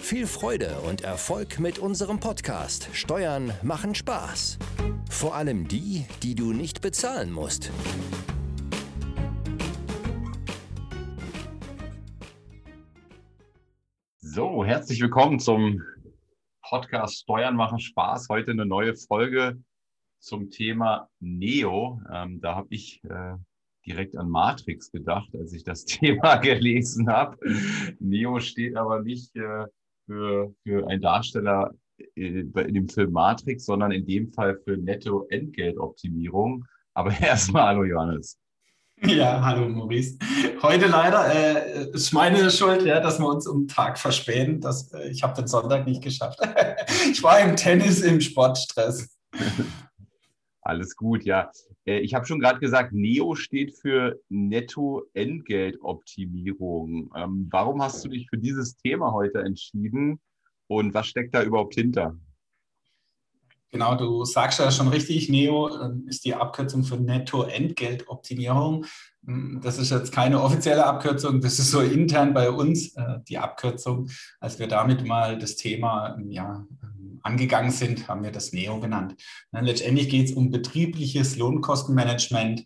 Viel Freude und Erfolg mit unserem Podcast Steuern machen Spaß. Vor allem die, die du nicht bezahlen musst. So, herzlich willkommen zum Podcast Steuern machen Spaß. Heute eine neue Folge zum Thema Neo. Ähm, da habe ich äh, direkt an Matrix gedacht, als ich das Thema gelesen habe. Neo steht aber nicht äh, für, für einen Darsteller äh, in dem Film Matrix, sondern in dem Fall für Netto-Entgeltoptimierung. Aber erstmal hallo Johannes. Ja, hallo Maurice. Heute leider äh, ist meine Schuld, ja, dass wir uns um Tag verspähen. Das, äh, ich habe den Sonntag nicht geschafft. ich war im Tennis im Sportstress. Alles gut, ja. Äh, ich habe schon gerade gesagt, NEO steht für Netto-Entgeltoptimierung. Ähm, warum hast du dich für dieses Thema heute entschieden und was steckt da überhaupt hinter? Genau, du sagst ja schon richtig, NEO ähm, ist die Abkürzung für Netto-Entgeltoptimierung. Hm, das ist jetzt keine offizielle Abkürzung, das ist so intern bei uns äh, die Abkürzung. Als wir damit mal das Thema ja, angegangen sind, haben wir das NEO genannt. Letztendlich geht es um betriebliches Lohnkostenmanagement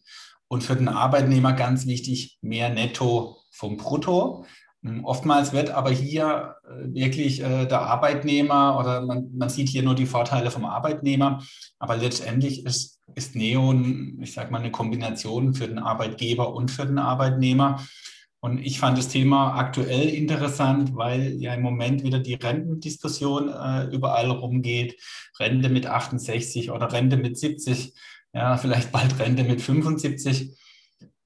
und für den Arbeitnehmer ganz wichtig, mehr Netto vom Brutto. Hm, oftmals wird aber hier äh, wirklich äh, der Arbeitnehmer oder man, man, sieht hier nur die Vorteile vom Arbeitnehmer, aber letztendlich ist, ist Neon, ich sage mal, eine Kombination für den Arbeitgeber und für den Arbeitnehmer. Und ich fand das Thema aktuell interessant, weil ja im Moment wieder die Rentendiskussion äh, überall rumgeht. Rente mit 68 oder Rente mit 70, ja, vielleicht bald Rente mit 75.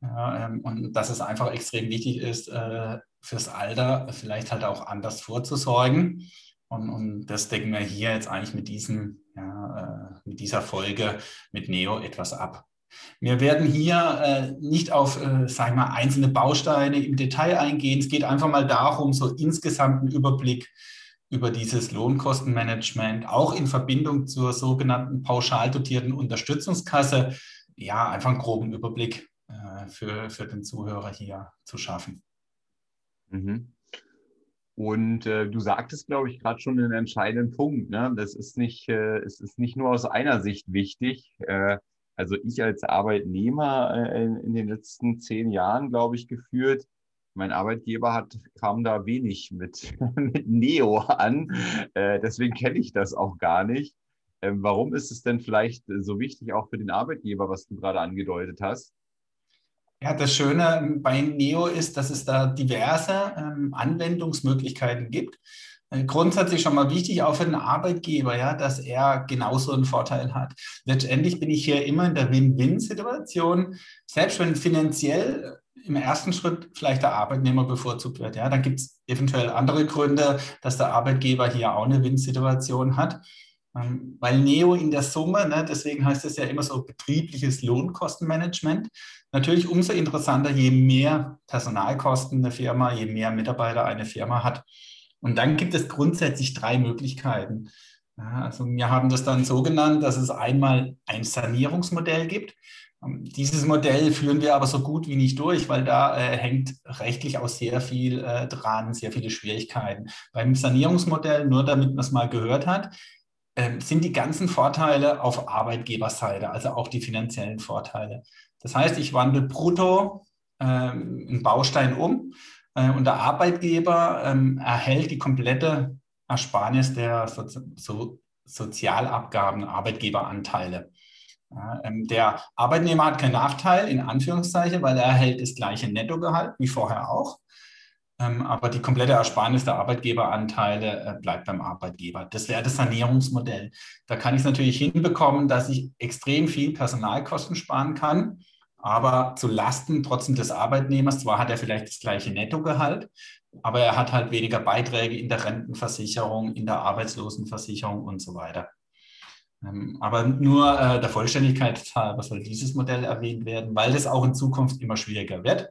Ja, ähm, und dass es einfach extrem wichtig ist, äh, fürs Alter vielleicht halt auch anders vorzusorgen. Und, und das decken wir hier jetzt eigentlich mit, diesem, ja, äh, mit dieser Folge mit Neo etwas ab. Wir werden hier äh, nicht auf, äh, sagen wir, einzelne Bausteine im Detail eingehen. Es geht einfach mal darum, so insgesamt einen Überblick über dieses Lohnkostenmanagement, auch in Verbindung zur sogenannten pauschal dotierten Unterstützungskasse, ja, einfach einen groben Überblick äh, für, für den Zuhörer hier zu schaffen. Mhm. Und äh, du sagtest, glaube ich, gerade schon den entscheidenden Punkt. Ne? Das ist nicht, äh, es ist nicht nur aus einer Sicht wichtig. Äh, also ich als Arbeitnehmer äh, in, den letzten zehn Jahren, glaube ich, geführt. Mein Arbeitgeber hat, kam da wenig mit, mit Neo an. Äh, deswegen kenne ich das auch gar nicht. Ähm, warum ist es denn vielleicht so wichtig, auch für den Arbeitgeber, was du gerade angedeutet hast? Ja, das Schöne bei Neo ist, dass es da diverse ähm, Anwendungsmöglichkeiten gibt. Äh, grundsätzlich schon mal wichtig, auch für den Arbeitgeber, ja, dass er genauso einen Vorteil hat. Letztendlich bin ich hier immer in der Win-Win-Situation, selbst wenn finanziell im ersten Schritt vielleicht der Arbeitnehmer bevorzugt wird. Ja, dann gibt es eventuell andere Gründe, dass der Arbeitgeber hier auch eine Win-Situation hat. Ähm, weil Neo in der Summe, ne, deswegen heißt es ja immer so betriebliches Lohnkostenmanagment, natürlich umso interessanter, je mehr Personalkosten eine Firma, je mehr Mitarbeiter eine Firma hat. Und dann gibt es grundsätzlich drei Möglichkeiten. Also wir haben das dann so genannt, dass es einmal ein Sanierungsmodell gibt. Ähm, dieses Modell führen wir aber so gut wie nicht durch, weil da äh, hängt rechtlich auch sehr viel äh, dran, sehr viele Schwierigkeiten. Beim Sanierungsmodell, nur damit man es mal gehört hat, ähm, sind die ganzen Vorteile auf Arbeitgeberseite, also auch die finanziellen Vorteile. Das heißt, ich wandle brutto ähm, einen Baustein um äh, und der Arbeitgeber ähm, erhält die komplette Ersparnis der Sozi so Sozialabgaben, Arbeitgeberanteile. Ja, ähm, der Arbeitnehmer hat keinen Nachteil, in Anführungszeichen, weil er erhält das gleiche Nettogehalt wie vorher auch. Ähm, aber die komplette Ersparnis der Arbeitgeberanteile äh, bleibt beim Arbeitgeber. Das wäre das Sanierungsmodell. Da kann ich es natürlich hinbekommen, dass ich extrem viel Personalkosten sparen kann, aber zu Lasten trotzdem des Arbeitnehmers. Zwar hat er vielleicht das gleiche Nettogehalt, aber er hat halt weniger Beiträge in der Rentenversicherung, in der Arbeitslosenversicherung und so weiter. Ähm, aber nur äh, der Vollständigkeit halber soll dieses Modell erwähnt werden, weil das auch in Zukunft immer schwieriger wird.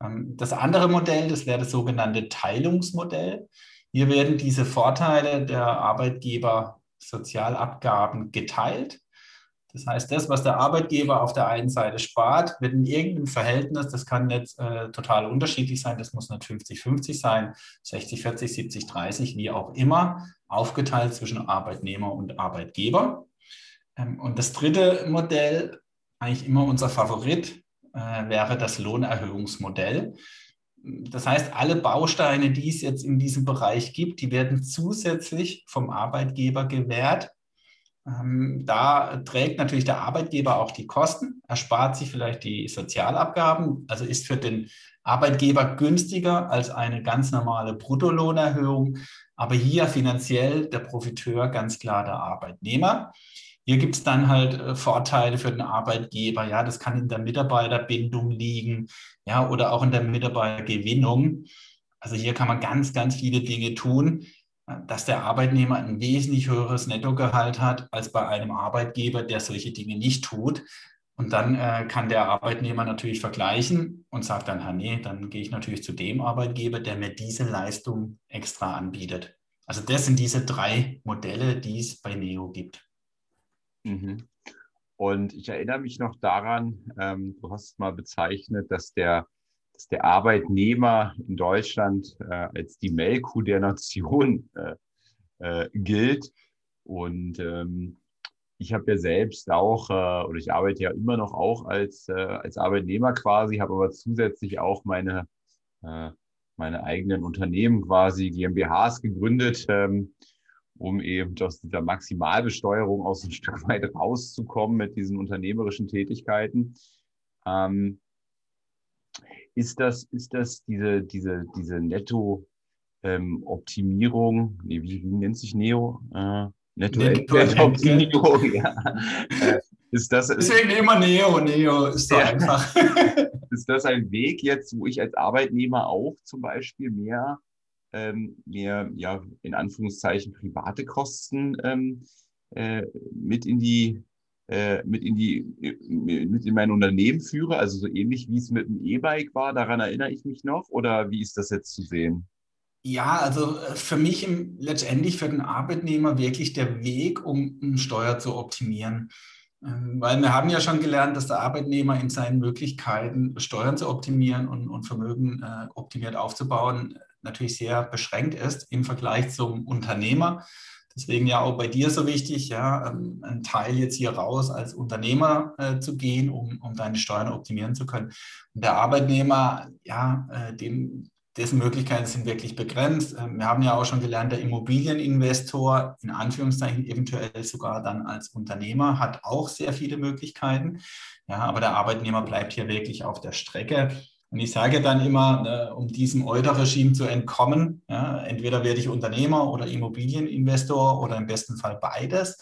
Ähm, das andere Modell, das wäre das sogenannte Teilungsmodell. Hier werden diese Vorteile der Arbeitgeber-Sozialabgaben geteilt. Das heißt, das, was der Arbeitgeber auf der einen Seite spart, wird in irgendeinem Verhältnis, das kann jetzt äh, total unterschiedlich sein, das muss nicht 50-50 sein, 60-40, 70-30, wie auch immer, aufgeteilt zwischen Arbeitnehmer und Arbeitgeber. Ähm, und das dritte Modell, eigentlich immer unser Favorit, äh, wäre das Lohnerhöhungsmodell. Das heißt, alle Bausteine, die es jetzt in diesem Bereich gibt, die werden zusätzlich vom Arbeitgeber gewährt. Ähm, da trägt natürlich der Arbeitgeber auch die Kosten, erspart sich vielleicht die Sozialabgaben, also ist für den Arbeitgeber günstiger als eine ganz normale Bruttolohnerhöhung. Aber hier finanziell der Profiteur ganz klar der Arbeitnehmer. Hier gibt es dann halt äh, Vorteile für den Arbeitgeber. Ja, das kann in der Mitarbeiterbindung liegen, ja, oder auch in der Mitarbeitergewinnung. Also hier kann man ganz, ganz viele Dinge tun, dass der Arbeitnehmer ein wesentlich höheres Nettogehalt hat als bei einem Arbeitgeber, der solche Dinge nicht tut. Und dann äh, kann der Arbeitnehmer natürlich vergleichen und sagt dann, nee, dann gehe ich natürlich zu dem Arbeitgeber, der mir diese Leistung extra anbietet. Also das sind diese drei Modelle, die es bei Neo gibt. Mhm. Und ich erinnere mich noch daran, ähm, du hast mal bezeichnet, dass der, dass der Arbeitnehmer in Deutschland äh, als die Melkkuh der Nation äh, äh, gilt. Und ähm, ich habe ja selbst auch, äh, oder ich arbeite ja immer noch auch als, äh, als Arbeitnehmer quasi, habe aber zusätzlich auch meine, meine eigenen Unternehmen quasi, GmbHs gegründet. Ähm, um eben aus dieser Maximalbesteuerung aus ein Stück weit rauszukommen mit diesen unternehmerischen Tätigkeiten. Ähm, ist das, ist das diese, diese, diese Netto-Optimierung, ähm, nee, wie, wie nennt sich Neo? Äh, Netto-Optimierung, ja. Äh, ist das, Deswegen immer Neo, Neo ist doch ja. einfach. ist das ein Weg jetzt, wo ich als Arbeitnehmer auch zum Beispiel mehr ähm, mir ja in Anführungszeichen private Kosten ähm, äh, mit in die äh, mit in die mit in mein Unternehmen führe, also so ähnlich wie es mit dem E-Bike war, daran erinnere ich mich noch, oder wie ist das jetzt zu sehen? Ja, also äh, für mich im, letztendlich für den Arbeitnehmer wirklich der Weg, um, um Steuer zu optimieren. Ähm, weil wir haben ja schon gelernt, dass der Arbeitnehmer in seinen Möglichkeiten, Steuern zu optimieren und, und Vermögen äh, optimiert aufzubauen, natürlich sehr beschränkt ist im Vergleich zum Unternehmer. Deswegen ja auch bei dir so wichtig, ja, ähm, einen Teil jetzt hier raus als Unternehmer äh, zu gehen, um, um deine Steuern optimieren zu können. Und der Arbeitnehmer, ja, äh, dem, dessen Möglichkeiten sind wirklich begrenzt. Ähm, wir haben ja auch schon gelernt, der Immobilieninvestor, in Anführungszeichen eventuell sogar dann als Unternehmer, hat auch sehr viele Möglichkeiten. Ja, aber der Arbeitnehmer bleibt hier wirklich auf der Strecke. Und ich sage dann immer, ne, um diesem Euler-Regime zu entkommen, ja, entweder werde ich Unternehmer oder Immobilieninvestor oder im besten Fall beides.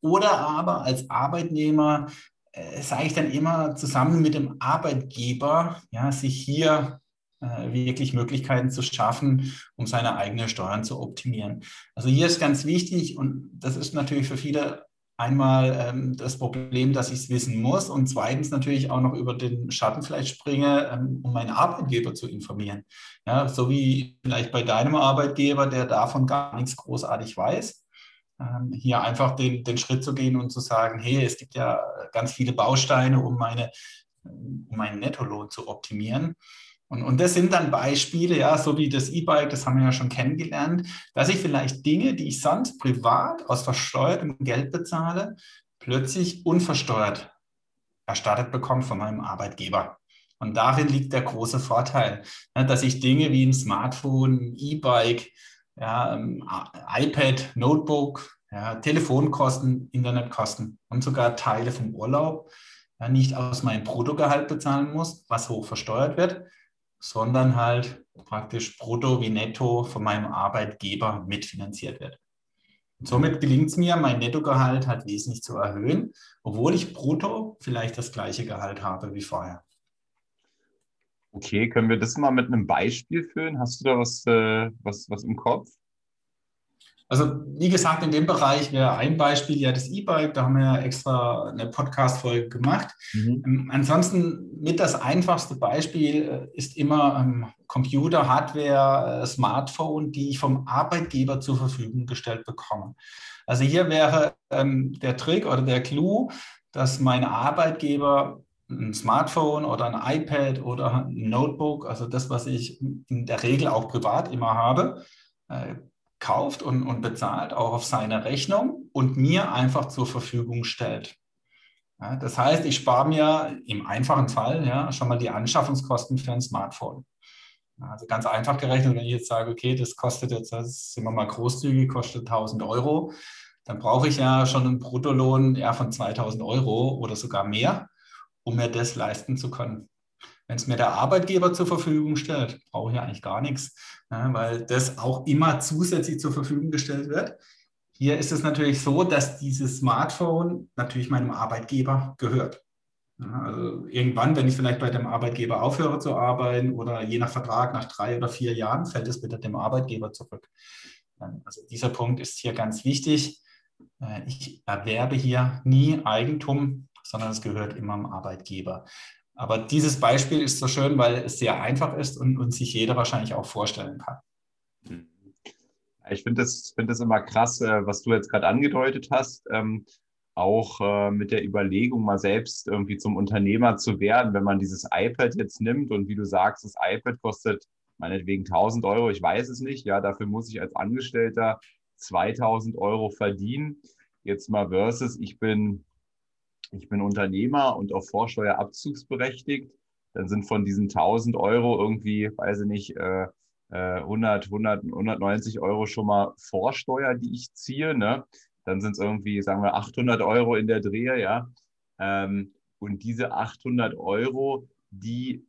Oder aber als Arbeitnehmer äh, sage ich dann immer zusammen mit dem Arbeitgeber, ja, sich hier äh, wirklich Möglichkeiten zu schaffen, um seine eigenen Steuern zu optimieren. Also hier ist ganz wichtig und das ist natürlich für viele einmal ähm, das Problem, dass ich es wissen muss und zweitens natürlich auch noch über den Schatten vielleicht springe, ähm, um meinen Arbeitgeber zu informieren. Ja, so wie vielleicht bei deinem Arbeitgeber, der davon gar nichts großartig weiß. Ähm, hier einfach den, den Schritt zu gehen und zu sagen, hey, es gibt ja ganz viele Bausteine, um, meine, um meinen Nettolohn zu optimieren. Und, und das sind dann Beispiele, ja, so wie das E-Bike, das haben wir ja schon kennengelernt, dass ich vielleicht Dinge, die ich sonst privat aus versteuertem Geld bezahle, plötzlich unversteuert erstattet bekomme von meinem Arbeitgeber. Und darin liegt der große Vorteil, ne, dass ich Dinge wie ein Smartphone, E-Bike, ja, ähm, iPad, Notebook, ja, Telefonkosten, Internetkosten und sogar Teile vom Urlaub ja, nicht aus meinem Bruttogehalt bezahlen muss, was hoch versteuert wird, sondern halt praktisch brutto wie netto von meinem Arbeitgeber mitfinanziert wird. Und somit gelingt es mir, mein Nettogehalt halt wesentlich zu erhöhen, obwohl ich brutto vielleicht das gleiche Gehalt habe wie vorher. Okay, können wir das mal mit einem Beispiel führen? Hast du da was, äh, was, was im Kopf? Also wie gesagt, in dem Bereich wäre ein Beispiel ja das E-Bike, da haben wir ja extra eine Podcast-Folge gemacht. Mhm. Ähm, ansonsten mit das einfachste Beispiel äh, ist immer ähm, Computer, Hardware, äh, Smartphone, die ich vom Arbeitgeber zur Verfügung gestellt bekomme. Also hier wäre ähm, der Trick oder der Clou, dass mein Arbeitgeber ein Smartphone oder ein iPad oder ein Notebook, also das, was ich in der Regel auch privat immer habe, äh, kauft und, und bezahlt, auch auf seine Rechnung und mir einfach zur Verfügung stellt. Ja, das heißt, ich spare mir im einfachen Fall ja, schon mal die Anschaffungskosten für ein Smartphone. Also ganz einfach gerechnet, wenn ich jetzt sage, okay, das kostet jetzt, das sind wir mal großzügig, kostet 1000 Euro, dann brauche ich ja schon einen Bruttolohn ja, von 2000 Euro oder sogar mehr, um mir das leisten zu können. Wenn es mir der Arbeitgeber zur Verfügung stellt, brauche ich eigentlich gar nichts, ja, weil das auch immer zusätzlich zur Verfügung gestellt wird. Hier ist es natürlich so, dass dieses Smartphone natürlich meinem Arbeitgeber gehört. Also irgendwann, wenn ich vielleicht bei dem Arbeitgeber aufhöre zu arbeiten oder je nach Vertrag nach drei oder vier Jahren, fällt es wieder dem Arbeitgeber zurück. Also dieser Punkt ist hier ganz wichtig. Äh, ich erwerbe hier nie Eigentum, sondern es gehört immer dem Arbeitgeber. Aber dieses Beispiel ist so schön, weil es sehr einfach ist und, und sich jeder wahrscheinlich auch vorstellen kann. Ich finde das, find das immer krass, äh, was du jetzt gerade angedeutet hast. Ähm, auch äh, mit der Überlegung, mal selbst irgendwie zum Unternehmer zu werden, wenn man dieses iPad jetzt nimmt und wie du sagst, das iPad kostet meinetwegen 1000 Euro, ich weiß es nicht, ja, dafür muss ich als Angestellter 2000 Euro verdienen. Jetzt mal versus, ich bin ich bin Unternehmer und auf Vorsteuer abzugsberechtigt, dann sind von diesen 1000 Euro irgendwie, weiß ich nicht, äh, 100, 100, 190 Euro schon mal Vorsteuer, die ich ziehe. Ne? Dann sind es irgendwie, sagen wir, 800 Euro in der Drehe, ja. Ähm, und diese 800 Euro, die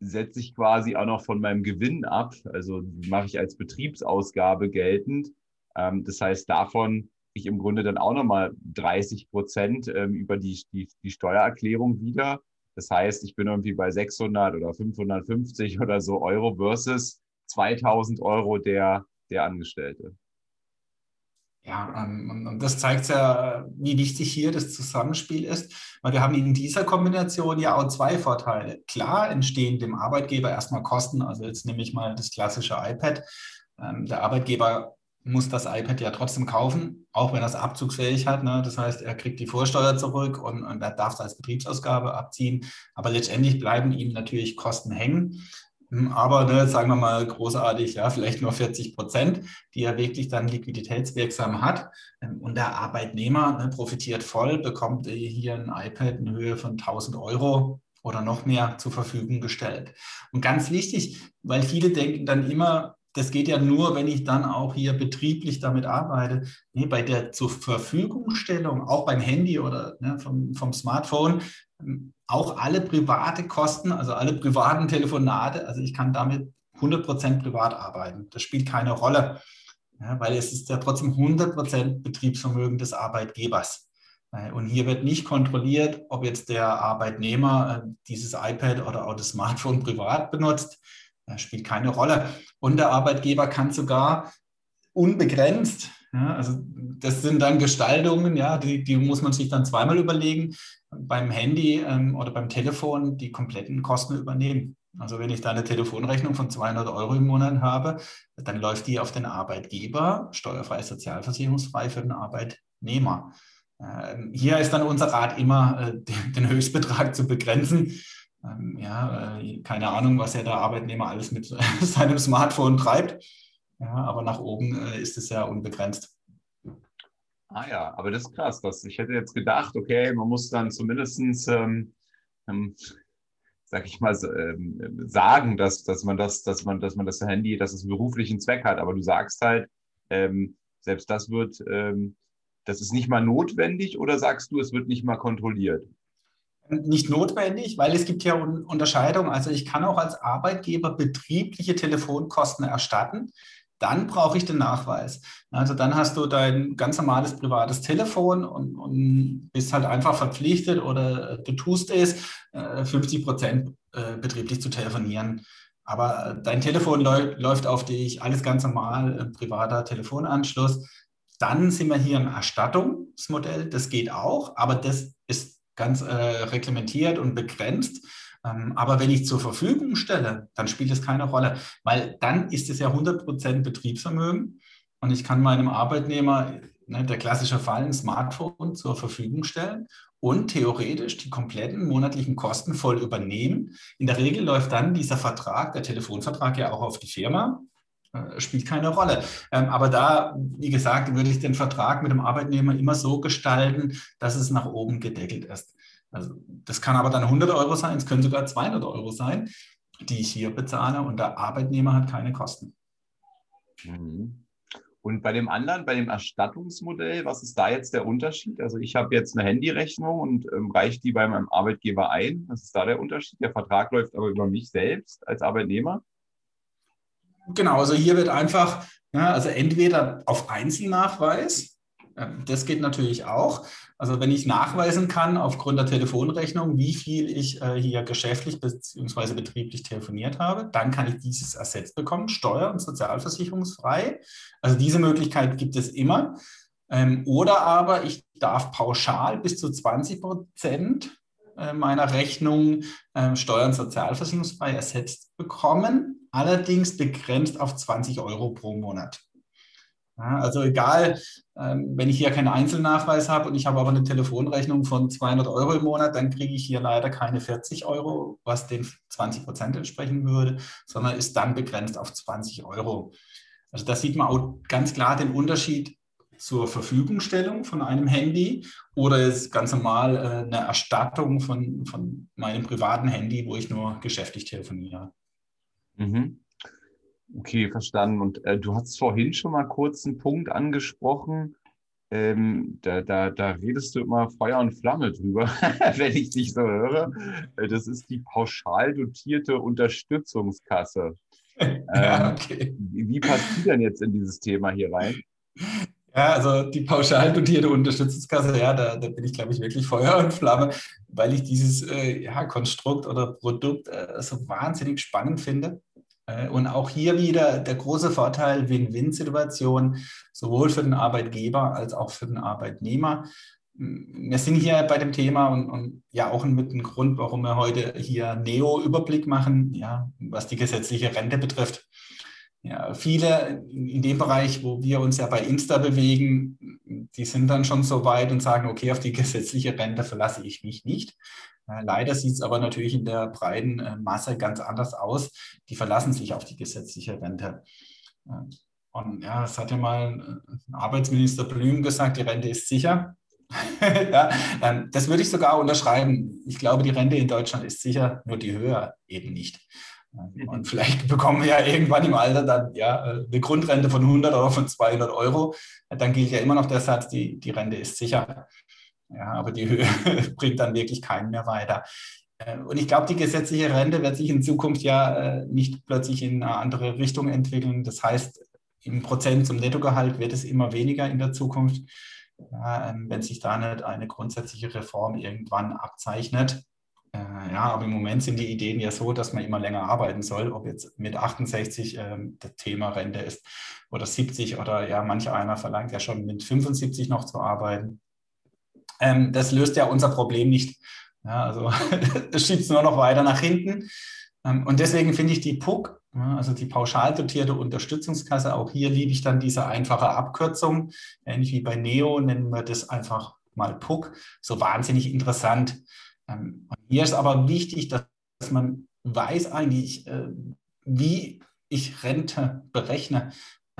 setze ich quasi auch noch von meinem Gewinn ab. Also mache ich als Betriebsausgabe geltend. Ähm, das heißt, davon ich im Grunde dann auch nochmal 30 Prozent ähm, über die, die, die Steuererklärung wieder. Das heißt, ich bin irgendwie bei 600 oder 550 oder so Euro versus 2000 Euro der, der Angestellte. Ja, ähm, und das zeigt ja, wie wichtig hier das Zusammenspiel ist, weil wir haben in dieser Kombination ja auch zwei Vorteile. Klar entstehen dem Arbeitgeber erstmal Kosten, also jetzt nehme ich mal das klassische iPad. Ähm, der Arbeitgeber muss das iPad ja trotzdem kaufen, auch wenn er es abzugsfähig hat. Ne? Das heißt, er kriegt die Vorsteuer zurück und, und er darf es als Betriebsausgabe abziehen. Aber letztendlich bleiben ihm natürlich Kosten hängen. Hm, aber ne, sagen wir mal großartig, ja, vielleicht nur 40 Prozent, die er wirklich dann liquiditätswirksam hat. Ähm, und der Arbeitnehmer ne, profitiert voll, bekommt hier ein iPad in Höhe von 1000 Euro oder noch mehr zur Verfügung gestellt. Und ganz wichtig, weil viele denken dann immer, das geht ja nur, wenn ich dann auch hier betrieblich damit arbeite. Nee, bei der zur Verfügungstellung, auch beim Handy oder ne, vom, vom Smartphone, ähm, auch alle private Kosten, also alle privaten Telefonate, also ich kann damit 100% privat arbeiten. Das spielt keine Rolle, ja, weil es ist ja trotzdem 100% Betriebsvermögen des Arbeitgebers. Äh, und hier wird nicht kontrolliert, ob jetzt der Arbeitnehmer äh, dieses iPad oder auch das Smartphone privat benutzt. Spielt keine Rolle. Und der Arbeitgeber kann sogar unbegrenzt, ja, also das sind dann Gestaltungen, ja, die, die muss man sich dann zweimal überlegen, beim Handy ähm, oder beim Telefon die kompletten Kosten übernehmen. Also wenn ich da eine Telefonrechnung von 200 Euro im Monat habe, dann läuft die auf den Arbeitgeber, steuerfrei, sozialversicherungsfrei für den Arbeitnehmer. Ähm, hier ist dann unser Rat immer, äh, den, den Höchstbetrag zu begrenzen ähm, ja, äh, keine Ahnung, was ja der Arbeitnehmer alles mit seinem Smartphone treibt. Ja, aber nach oben äh, ist es ja unbegrenzt. Ah ja, aber das ist krass. Das, ich hätte jetzt gedacht, okay, man muss dann zumindest, ähm, ähm, sag ich mal, ähm, sagen, dass, dass man das, dass man, dass man das Handy, dass es einen beruflichen Zweck hat. Aber du sagst halt, ähm, selbst das wird, ähm, das ist nicht mal notwendig oder sagst du, es wird nicht mal kontrolliert? Nicht notwendig, weil es gibt ja Unterscheidungen. Also ich kann auch als Arbeitgeber betriebliche Telefonkosten erstatten. Dann brauche ich den Nachweis. Also dann hast du dein ganz normales privates Telefon und, und bist halt einfach verpflichtet oder du tust es, 50 äh, Prozent äh, betrieblich zu telefonieren. aber dein Telefon läuft auf dich, alles ganz normal, privater Telefonanschluss. Dann sind wir hier im Erstattungsmodell, das geht auch, aber das ganz äh, reglementiert und begrenzt. Ähm, aber wenn ich zur Verfügung stelle, dann spielt es keine Rolle, weil dann ist es ja 100% Betriebsvermögen und ich kann meinem Arbeitnehmer, ne, der klassische Fall, ein Smartphone zur Verfügung stellen und theoretisch die kompletten monatlichen Kosten voll übernehmen. In der Regel läuft dann dieser Vertrag, der Telefonvertrag ja auch auf die Firma, spielt keine Rolle. Ähm, aber da, wie gesagt, würde ich den Vertrag mit dem Arbeitnehmer immer so gestalten, dass es nach oben gedeckelt ist. Also das kann aber dann 100 Euro sein, es können sogar 200 Euro sein, die ich hier bezahle und der Arbeitnehmer hat keine Kosten. Mhm. Und bei dem anderen, bei dem Erstattungsmodell, was ist da jetzt der Unterschied? Also ich habe jetzt eine Handyrechnung und ähm, reiche die bei meinem Arbeitgeber ein. Was ist da der Unterschied? Der Vertrag läuft aber über mich selbst als Arbeitnehmer. Genau, also hier wird einfach, ja, also entweder auf Einzelnachweis, das geht natürlich auch. Also wenn ich nachweisen kann aufgrund der Telefonrechnung, wie viel ich äh, hier geschäftlich bzw. betrieblich telefoniert habe, dann kann ich dieses ersetzt bekommen, steuer- und sozialversicherungsfrei. Also diese Möglichkeit gibt es immer. Ähm, oder aber ich darf pauschal bis zu 20 Prozent äh, meiner Rechnung äh, steuern- und sozialversicherungsfrei ersetzt bekommen, allerdings begrenzt auf 20 Euro pro Monat. Ja, also egal, ähm, wenn ich hier keinen Einzelnachweis habe und ich habe aber eine Telefonrechnung von 200 Euro im Monat, dann kriege ich hier leider keine 40 Euro, was den 20 Prozent entsprechen würde, sondern ist dann begrenzt auf 20 Euro. Also da sieht man auch ganz klar den Unterschied zur Verfügungstellung von einem Handy oder ist ganz normal äh, eine Erstattung von, von meinem privaten Handy, wo ich nur geschäftlich telefoniere. Mhm. Okay, verstanden. Und äh, du hast vorhin schon mal kurz einen Punkt angesprochen. Ähm, da, da, da redest du immer Feuer und Flamme drüber, wenn ich dich so höre. Äh, das ist die pauschal dotierte Unterstützungskasse. ja, ähm, okay. wie, wie passt die denn jetzt in dieses Thema hier rein? Ja, also die pauschal dotierte Unterstützungskasse, ja, da, da bin ich, glaube ich, wirklich Feuer und Flamme, weil ich dieses äh, ja, Konstrukt oder Produkt äh, so wahnsinnig spannend finde. Äh, und auch hier wieder der große Vorteil, Win-Win-Situation, sowohl für den Arbeitgeber als auch für den Arbeitnehmer. Wir sind hier bei dem Thema und, und ja auch mit dem Grund, warum wir heute hier Neo-Überblick machen, ja, was die gesetzliche Rente betrifft. Ja, viele in dem Bereich, wo wir uns ja bei Insta bewegen, die sind dann schon so weit und sagen, okay, auf die gesetzliche Rente verlasse ich mich nicht. Leider sieht es aber natürlich in der breiten äh, Masse ganz anders aus. Die verlassen sich auf die gesetzliche Rente. Und ja, das hat ja mal äh, Arbeitsminister Blüm gesagt, die Rente ist sicher. ja, ähm, das würde ich sogar unterschreiben. Ich glaube, die Rente in Deutschland ist sicher, nur die Höhe eben nicht. Und vielleicht bekommen wir ja irgendwann im Alter dann ja eine Grundrente von 100 oder von 200 Euro. Dann gilt ja immer noch der Satz, die, die Rente ist sicher. Ja, aber die Höhe bringt dann wirklich keinen mehr weiter. Äh, und ich glaube, die gesetzliche Rente wird sich in Zukunft ja äh, nicht plötzlich in eine andere Richtung entwickeln. Das heißt, im Prozent zum Nettogehalt wird es immer weniger in der Zukunft, ähm, wenn sich da nicht eine grundsätzliche Reform irgendwann abzeichnet. Äh, ja, aber im Moment sind die Ideen ja so, dass man immer länger arbeiten soll, ob jetzt mit 68 ähm, das Thema Rente ist oder 70 oder ja, manch einer verlangt ja schon mit 75 noch zu arbeiten. Ähm, das löst ja unser Problem nicht. Ja, also das schiebt es nur noch weiter nach hinten. Ähm, und deswegen finde ich die PUC, also die pauschal dotierte Unterstützungskasse, auch hier liebe ich dann diese einfache Abkürzung. Ähnlich wie bei Neo nennen wir das einfach mal PUC. So wahnsinnig interessant. Ähm, hier ist aber wichtig, dass man weiß eigentlich, äh, wie ich Rente berechne.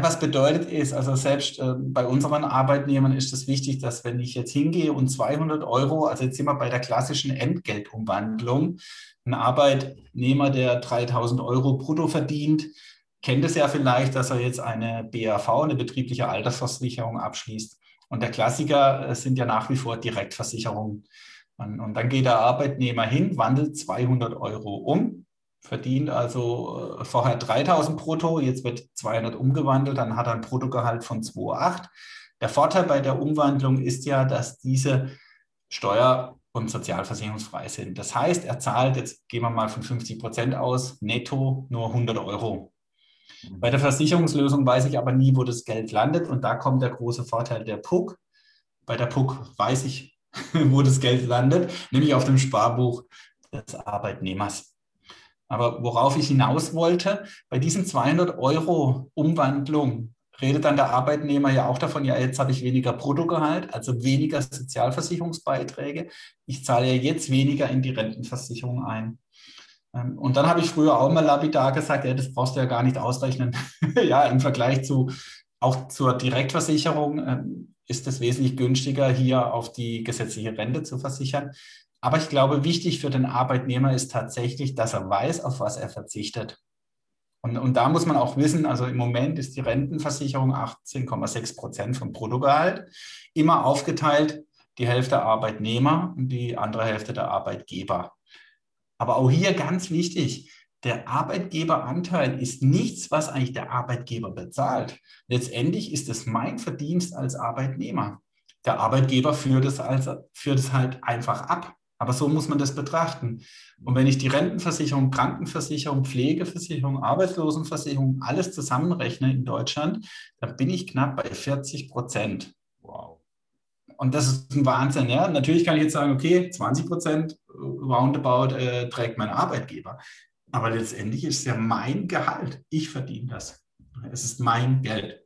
Was bedeutet ist, also selbst äh, bei unseren Arbeitnehmern ist es wichtig, dass wenn ich jetzt hingehe und 200 Euro, also jetzt sind wir bei der klassischen Entgeltumwandlung, ein Arbeitnehmer, der 3000 Euro brutto verdient, kennt es ja vielleicht, dass er jetzt eine BAV, eine betriebliche Altersversicherung abschließt. Und der Klassiker äh, sind ja nach wie vor Direktversicherungen. Und, und dann geht der Arbeitnehmer hin, wandelt 200 Euro um verdient also äh, vorher 3000 brutto, jetzt wird 200 umgewandelt, dann hat er ein Bruttogehalt von 2,8. Der Vorteil bei der Umwandlung ist ja, dass diese Steuer und sozialversicherungsfrei sind. Das heißt, er zahlt, jetzt gehen wir mal von 50 Prozent aus, netto nur 100 Euro. Mhm. Bei der Versicherungslösung weiß ich aber nie, wo das Geld landet und da kommt der große Vorteil der PUC. Bei der PUC weiß ich, wo das Geld landet, nämlich auf dem Sparbuch des Arbeitnehmers. Aber worauf ich hinaus wollte, bei diesen 200 Euro Umwandlung redet dann der Arbeitnehmer ja auch davon, ja, jetzt habe ich weniger Bruttogehalt, also weniger Sozialversicherungsbeiträge. Ich zahle ja jetzt weniger in die Rentenversicherung ein. Ähm, und dann habe ich früher auch mal lapidar gesagt, ja, das brauchst du ja gar nicht ausrechnen. ja, im Vergleich zu auch zur Direktversicherung ähm, ist es wesentlich günstiger, hier auf die gesetzliche Rente zu versichern. Aber ich glaube, wichtig für den Arbeitnehmer ist tatsächlich, dass er weiß, auf was er verzichtet. Und, und da muss man auch wissen, also im Moment ist die Rentenversicherung 18,6 Prozent vom Bruttogehalt, immer aufgeteilt, die Hälfte Arbeitnehmer und die andere Hälfte der Arbeitgeber. Aber auch hier ganz wichtig, der Arbeitgeberanteil ist nichts, was eigentlich der Arbeitgeber bezahlt. Letztendlich ist es mein Verdienst als Arbeitnehmer. Der Arbeitgeber führt es, also, führt es halt einfach ab. Aber so muss man das betrachten. Und wenn ich die Rentenversicherung, Krankenversicherung, Pflegeversicherung, Arbeitslosenversicherung, alles zusammenrechne in Deutschland, dann bin ich knapp bei 40 Prozent. Wow. Und das ist ein Wahnsinn. Ja? Natürlich kann ich jetzt sagen, okay, 20 Prozent roundabout äh, trägt mein Arbeitgeber. Aber letztendlich ist es ja mein Gehalt. Ich verdiene das. Es ist mein Geld.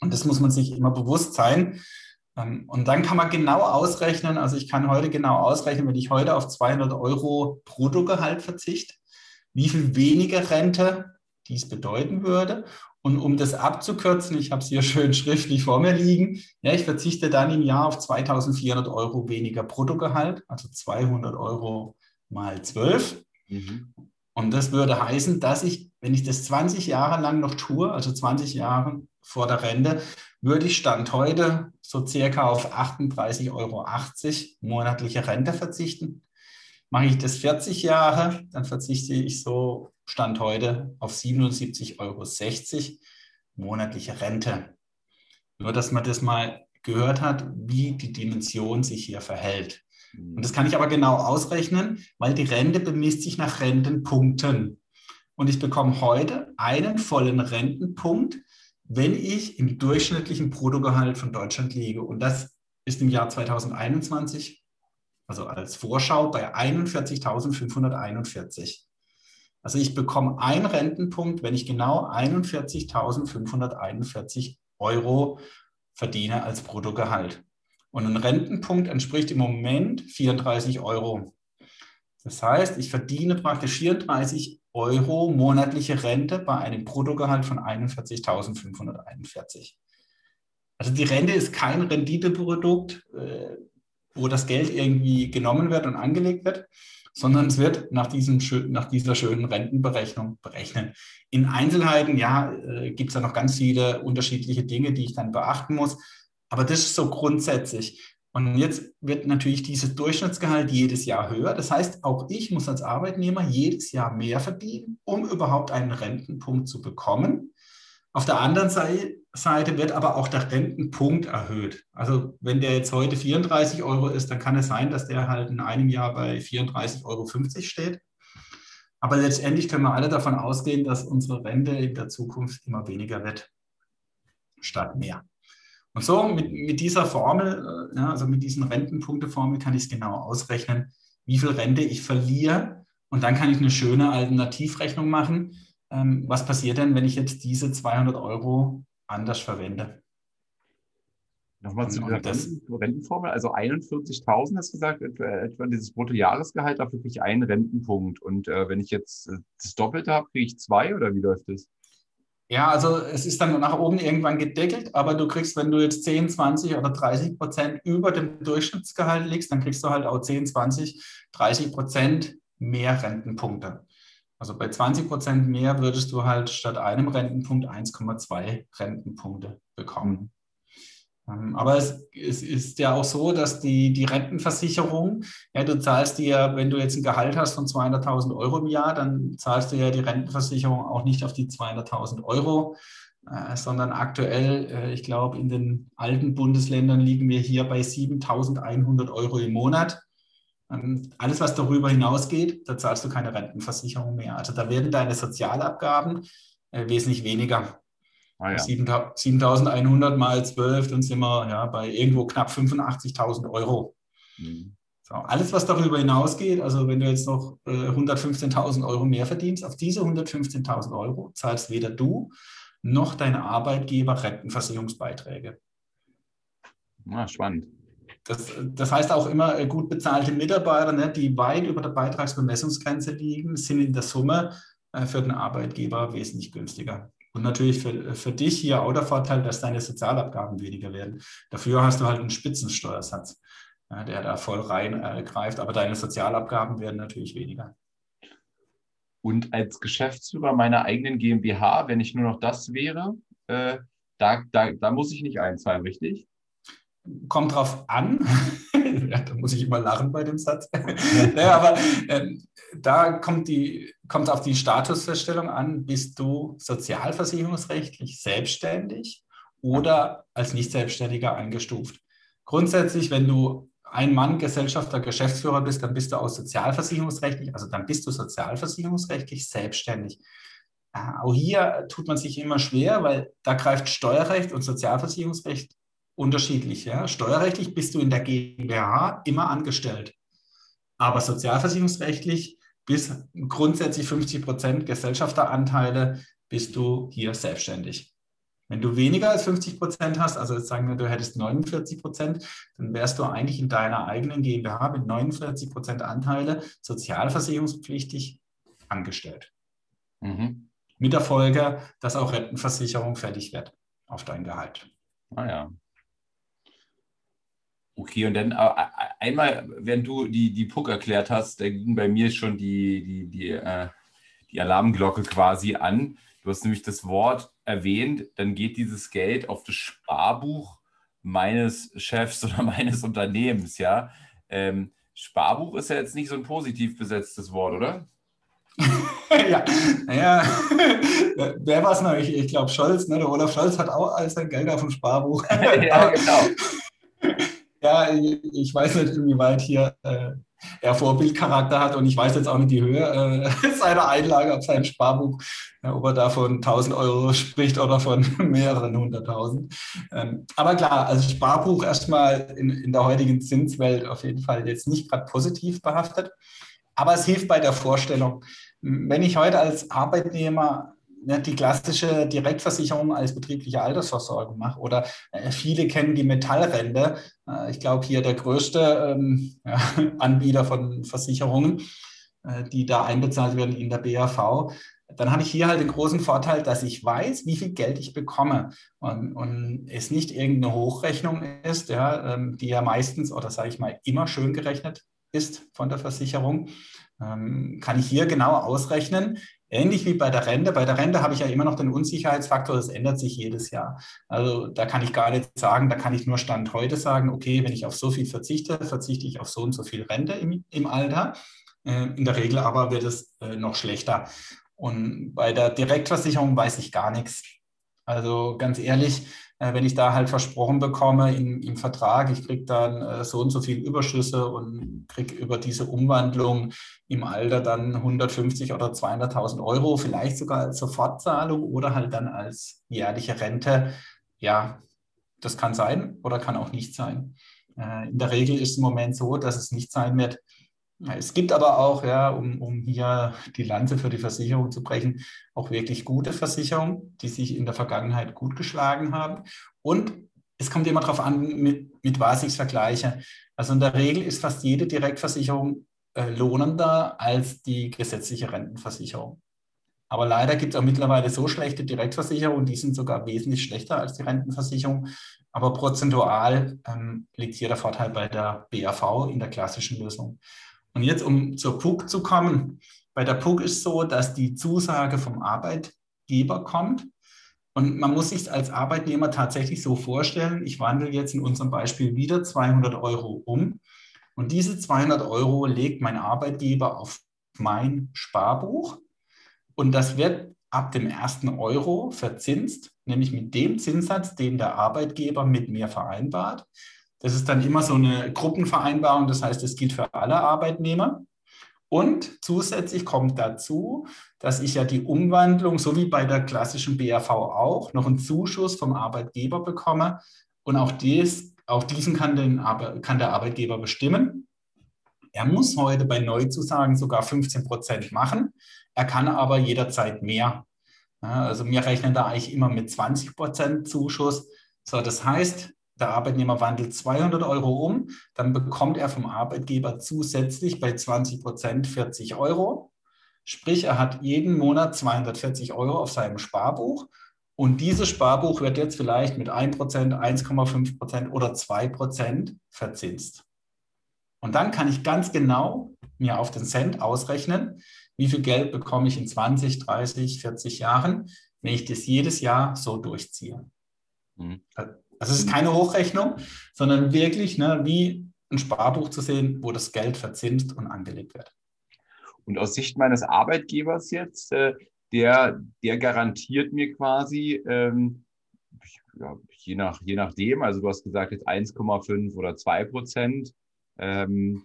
Und das muss man sich immer bewusst sein. Ähm, und dann kann man genau ausrechnen, also ich kann heute genau ausrechnen, wenn ich heute auf 200 Euro Bruttogehalt verzichte, wie viel weniger Rente dies bedeuten würde. Und um das abzukürzen, ich habe es hier schön schriftlich vor mir liegen, ja, ich verzichte dann im Jahr auf 2400 Euro weniger Bruttogehalt, also 200 Euro mal 12. Mhm. Und das würde heißen, dass ich, wenn ich das 20 Jahre lang noch tue, also 20 Jahre vor der Rente, würde ich Stand heute so circa auf 38,80 Euro monatliche Rente verzichten. Mache ich das 40 Jahre, dann verzichte ich so Stand heute auf 77,60 Euro monatliche Rente. Nur, dass man das mal gehört hat, wie die Dimension sich hier verhält. Und das kann ich aber genau ausrechnen, weil die Rente bemisst sich nach Rentenpunkten. Und ich bekomme heute einen vollen Rentenpunkt, wenn ich im durchschnittlichen Bruttogehalt von Deutschland liege. Und das ist im Jahr 2021, also als Vorschau, bei 41.541. Also ich bekomme einen Rentenpunkt, wenn ich genau 41.541 Euro verdiene als Bruttogehalt. Und ein Rentenpunkt entspricht im Moment 34 Euro. Das heißt, ich verdiene praktisch 34 Euro monatliche Rente bei einem Bruttogehalt von 41.541. Also die Rente ist kein Renditeprodukt, äh, wo das Geld irgendwie genommen wird und angelegt wird, sondern es wird nach, diesem, nach dieser schönen Rentenberechnung berechnet. In Einzelheiten, ja, äh, gibt es da noch ganz viele unterschiedliche Dinge, die ich dann beachten muss. Aber das ist so grundsätzlich. Und jetzt wird natürlich dieses Durchschnittsgehalt jedes Jahr höher. Das heißt, auch ich muss als Arbeitnehmer jedes Jahr mehr verdienen, um überhaupt einen Rentenpunkt zu bekommen. Auf der anderen Seite wird aber auch der Rentenpunkt erhöht. Also wenn der jetzt heute 34 Euro ist, dann kann es sein, dass der halt in einem Jahr bei 34,50 Euro steht. Aber letztendlich können wir alle davon ausgehen, dass unsere Rente in der Zukunft immer weniger wird, statt mehr. Und so mit, mit dieser Formel, äh, ja, also mit diesen Rentenpunkteformel, kann ich es genau ausrechnen, wie viel Rente ich verliere. Und dann kann ich eine schöne Alternativrechnung machen. Ähm, was passiert denn, wenn ich jetzt diese 200 Euro anders verwende? Nochmal zu der Rentenformel. Also 41.000 hast du gesagt, etwa, etwa dieses Bruttojahresgehalt, dafür kriege ich einen Rentenpunkt. Und äh, wenn ich jetzt äh, das Doppelte habe, kriege ich zwei oder wie läuft das? Ja, also es ist dann nach oben irgendwann gedeckelt, aber du kriegst, wenn du jetzt 10, 20 oder 30 Prozent über dem Durchschnittsgehalt liegst, dann kriegst du halt auch 10, 20, 30 Prozent mehr Rentenpunkte. Also bei 20 Prozent mehr würdest du halt statt einem Rentenpunkt 1,2 Rentenpunkte bekommen. Ähm, aber es, es, ist ja auch so, dass die, die Rentenversicherung, ja, du zahlst dir, wenn du jetzt ein Gehalt hast von 200.000 Euro im Jahr, dann zahlst du ja die Rentenversicherung auch nicht auf die 200.000 Euro, äh, sondern aktuell, äh, ich glaube, in den alten Bundesländern liegen wir hier bei 7.100 Euro im Monat. Ähm, alles, was darüber hinausgeht, da zahlst du keine Rentenversicherung mehr. Also da werden deine Sozialabgaben äh, wesentlich weniger. Ah, ja. 7.100 mal 12, dann sind wir ja, bei irgendwo knapp 85.000 Euro. Mhm. So, alles, was darüber hinausgeht, also wenn du jetzt noch äh, 115.000 Euro mehr verdienst, auf diese 115.000 Euro zahlst weder du noch dein Arbeitgeber Rentenversicherungsbeiträge. Ah, spannend. Das, das, heißt auch immer, äh, gut bezahlte Mitarbeiter, ne, die weit über der Beitragsbemessungsgrenze liegen, sind in der Summe äh, für den Arbeitgeber wesentlich günstiger. Und natürlich für, für dich hier auch der Vorteil, dass deine Sozialabgaben weniger werden. Dafür hast du halt einen Spitzensteuersatz, ja, der da voll reingreift, äh, aber deine Sozialabgaben werden natürlich weniger. Und als Geschäftsführer meiner eigenen GmbH, wenn ich nur noch das wäre, äh, da, da, da muss ich nicht einzahlen, richtig? kommt drauf an. Ja, da muss ich immer lachen bei dem Satz. ja, aber äh, da kommt die kommt auf die Statusfeststellung an, bist du sozialversicherungsrechtlich selbstständig oder als nicht selbstständiger eingestuft. Grundsätzlich, wenn du ein Mann, Gesellschafter, Geschäftsführer bist, dann bist du auch sozialversicherungsrechtlich, also dann bist du sozialversicherungsrechtlich selbstständig. Auch hier tut man sich immer schwer, weil da greift Steuerrecht und Sozialversicherungsrecht unterschiedlich. Ja? Steuerrechtlich bist du in der GmbH immer angestellt, aber sozialversicherungsrechtlich bis grundsätzlich 50 Prozent Gesellschafteranteile bist du hier selbstständig. Wenn du weniger als 50 Prozent hast, also jetzt sagen wir, du hättest 49 Prozent, dann wärst du eigentlich in deiner eigenen GmbH mit 49 Prozent Anteile sozialversicherungspflichtig angestellt. Mhm. Mit der Folge, dass auch Rentenversicherung fällig wird auf dein Gehalt. Ah ja, Okay, und dann äh, einmal, wenn du die, die Puck erklärt hast, da ging bei mir schon die, die, die, äh, die Alarmglocke quasi an. Du hast nämlich das Wort erwähnt, dann geht dieses Geld auf das Sparbuch meines Chefs oder meines Unternehmens, ja. Ähm, Sparbuch ist ja jetzt nicht so ein positiv besetztes Wort, oder? ja, naja, wer war es noch? Ich, ich glaube Scholz, ne? der Olaf Scholz hat auch all sein Geld auf dem Sparbuch. ja, genau. Ja, ich weiß nicht, inwieweit hier äh, er Vorbildcharakter hat und ich weiß jetzt auch nicht die Höhe äh, seiner Einlage auf sein Sparbuch, ja, ob er da von 1000 Euro spricht oder von mehreren hunderttausend. Ähm, aber klar, also Sparbuch erstmal in, in der heutigen Zinswelt auf jeden Fall jetzt nicht gerade positiv behaftet, aber es hilft bei der Vorstellung. Wenn ich heute als Arbeitnehmer ne, die klassische Direktversicherung als betriebliche Altersversorgung mache. Oder äh, viele kennen die Metallrente. Äh, ich glaube, hier der größte ähm, Anbieter von Versicherungen, äh, die da einbezahlt werden in der BAV. Dann habe ich hier halt den großen Vorteil, dass ich weiß, wie viel Geld ich bekomme und, und es nicht irgendeine Hochrechnung ist, ja, ähm, die ja meistens oder sage ich mal immer schön gerechnet ist von der Versicherung, ähm, kann ich hier genau ausrechnen, Ähnlich wie bei der Rente. Bei der Rente habe ich ja immer noch den Unsicherheitsfaktor, das ändert sich jedes Jahr. Also da kann ich gar nicht sagen, da kann ich nur Stand heute sagen, okay, wenn ich auf so viel verzichte, verzichte ich auf so und so viel Rente im, im Alter. Äh, in der Regel aber wird es äh, noch schlechter. Und bei der Direktversicherung weiß ich gar nichts. Also ganz ehrlich, wenn ich da halt versprochen bekomme im, im Vertrag, ich kriege dann äh, so und so viel Überschüsse und kriege über diese Umwandlung im Alter dann 150 oder 200.000 Euro, vielleicht sogar als Sofortzahlung oder halt dann als jährliche Rente. Ja, das kann sein oder kann auch nicht sein. Äh, in der Regel ist es im Moment so, dass es nicht sein wird. Es gibt aber auch, ja, um, um hier die Lanze für die Versicherung zu brechen, auch wirklich gute Versicherungen, die sich in der Vergangenheit gut geschlagen haben. Und es kommt immer darauf an, mit, mit was ich es vergleiche. Also in der Regel ist fast jede Direktversicherung äh, lohnender als die gesetzliche Rentenversicherung. Aber leider gibt es auch mittlerweile so schlechte Direktversicherungen, die sind sogar wesentlich schlechter als die Rentenversicherung. Aber prozentual ähm, liegt hier der Vorteil bei der BAV in der klassischen Lösung. Und jetzt, um zur PUC zu kommen, bei der PUC ist so, dass die Zusage vom Arbeitgeber kommt. Und man muss sich als Arbeitnehmer tatsächlich so vorstellen, ich wandle jetzt in unserem Beispiel wieder 200 Euro um. Und diese 200 Euro legt mein Arbeitgeber auf mein Sparbuch. Und das wird ab dem ersten Euro verzinst, nämlich mit dem Zinssatz, den der Arbeitgeber mit mir vereinbart. Das ist dann immer so eine Gruppenvereinbarung, das heißt, es gilt für alle Arbeitnehmer. Und zusätzlich kommt dazu, dass ich ja die Umwandlung, so wie bei der klassischen BAV auch, noch einen Zuschuss vom Arbeitgeber bekomme. Und auch, dies, auch diesen kann, den, kann der Arbeitgeber bestimmen. Er muss heute bei Neuzusagen sogar 15 Prozent machen. Er kann aber jederzeit mehr. also wir rechnen da eigentlich immer mit 20 Prozent Zuschuss. So, das heißt, der Arbeitnehmer wandelt 200 Euro um, dann bekommt er vom Arbeitgeber zusätzlich bei 20 Prozent 40 Euro. Sprich, er hat jeden Monat 240 Euro auf seinem Sparbuch und dieses Sparbuch wird jetzt vielleicht mit 1%, 1,5% oder 2% verzinst. Und dann kann ich ganz genau mir auf den Cent ausrechnen, wie viel Geld bekomme ich in 20, 30, 40 Jahren, wenn ich das jedes Jahr so durchziehe. Mhm. Also es ist keine Hochrechnung, sondern wirklich ne, wie ein Sparbuch zu sehen, wo das Geld verzinst und angelegt wird. Und aus Sicht meines Arbeitgebers jetzt, äh, der, der garantiert mir quasi, ähm, ja, je, nach, je nachdem, also du hast gesagt jetzt 1,5 oder 2 Prozent, ähm,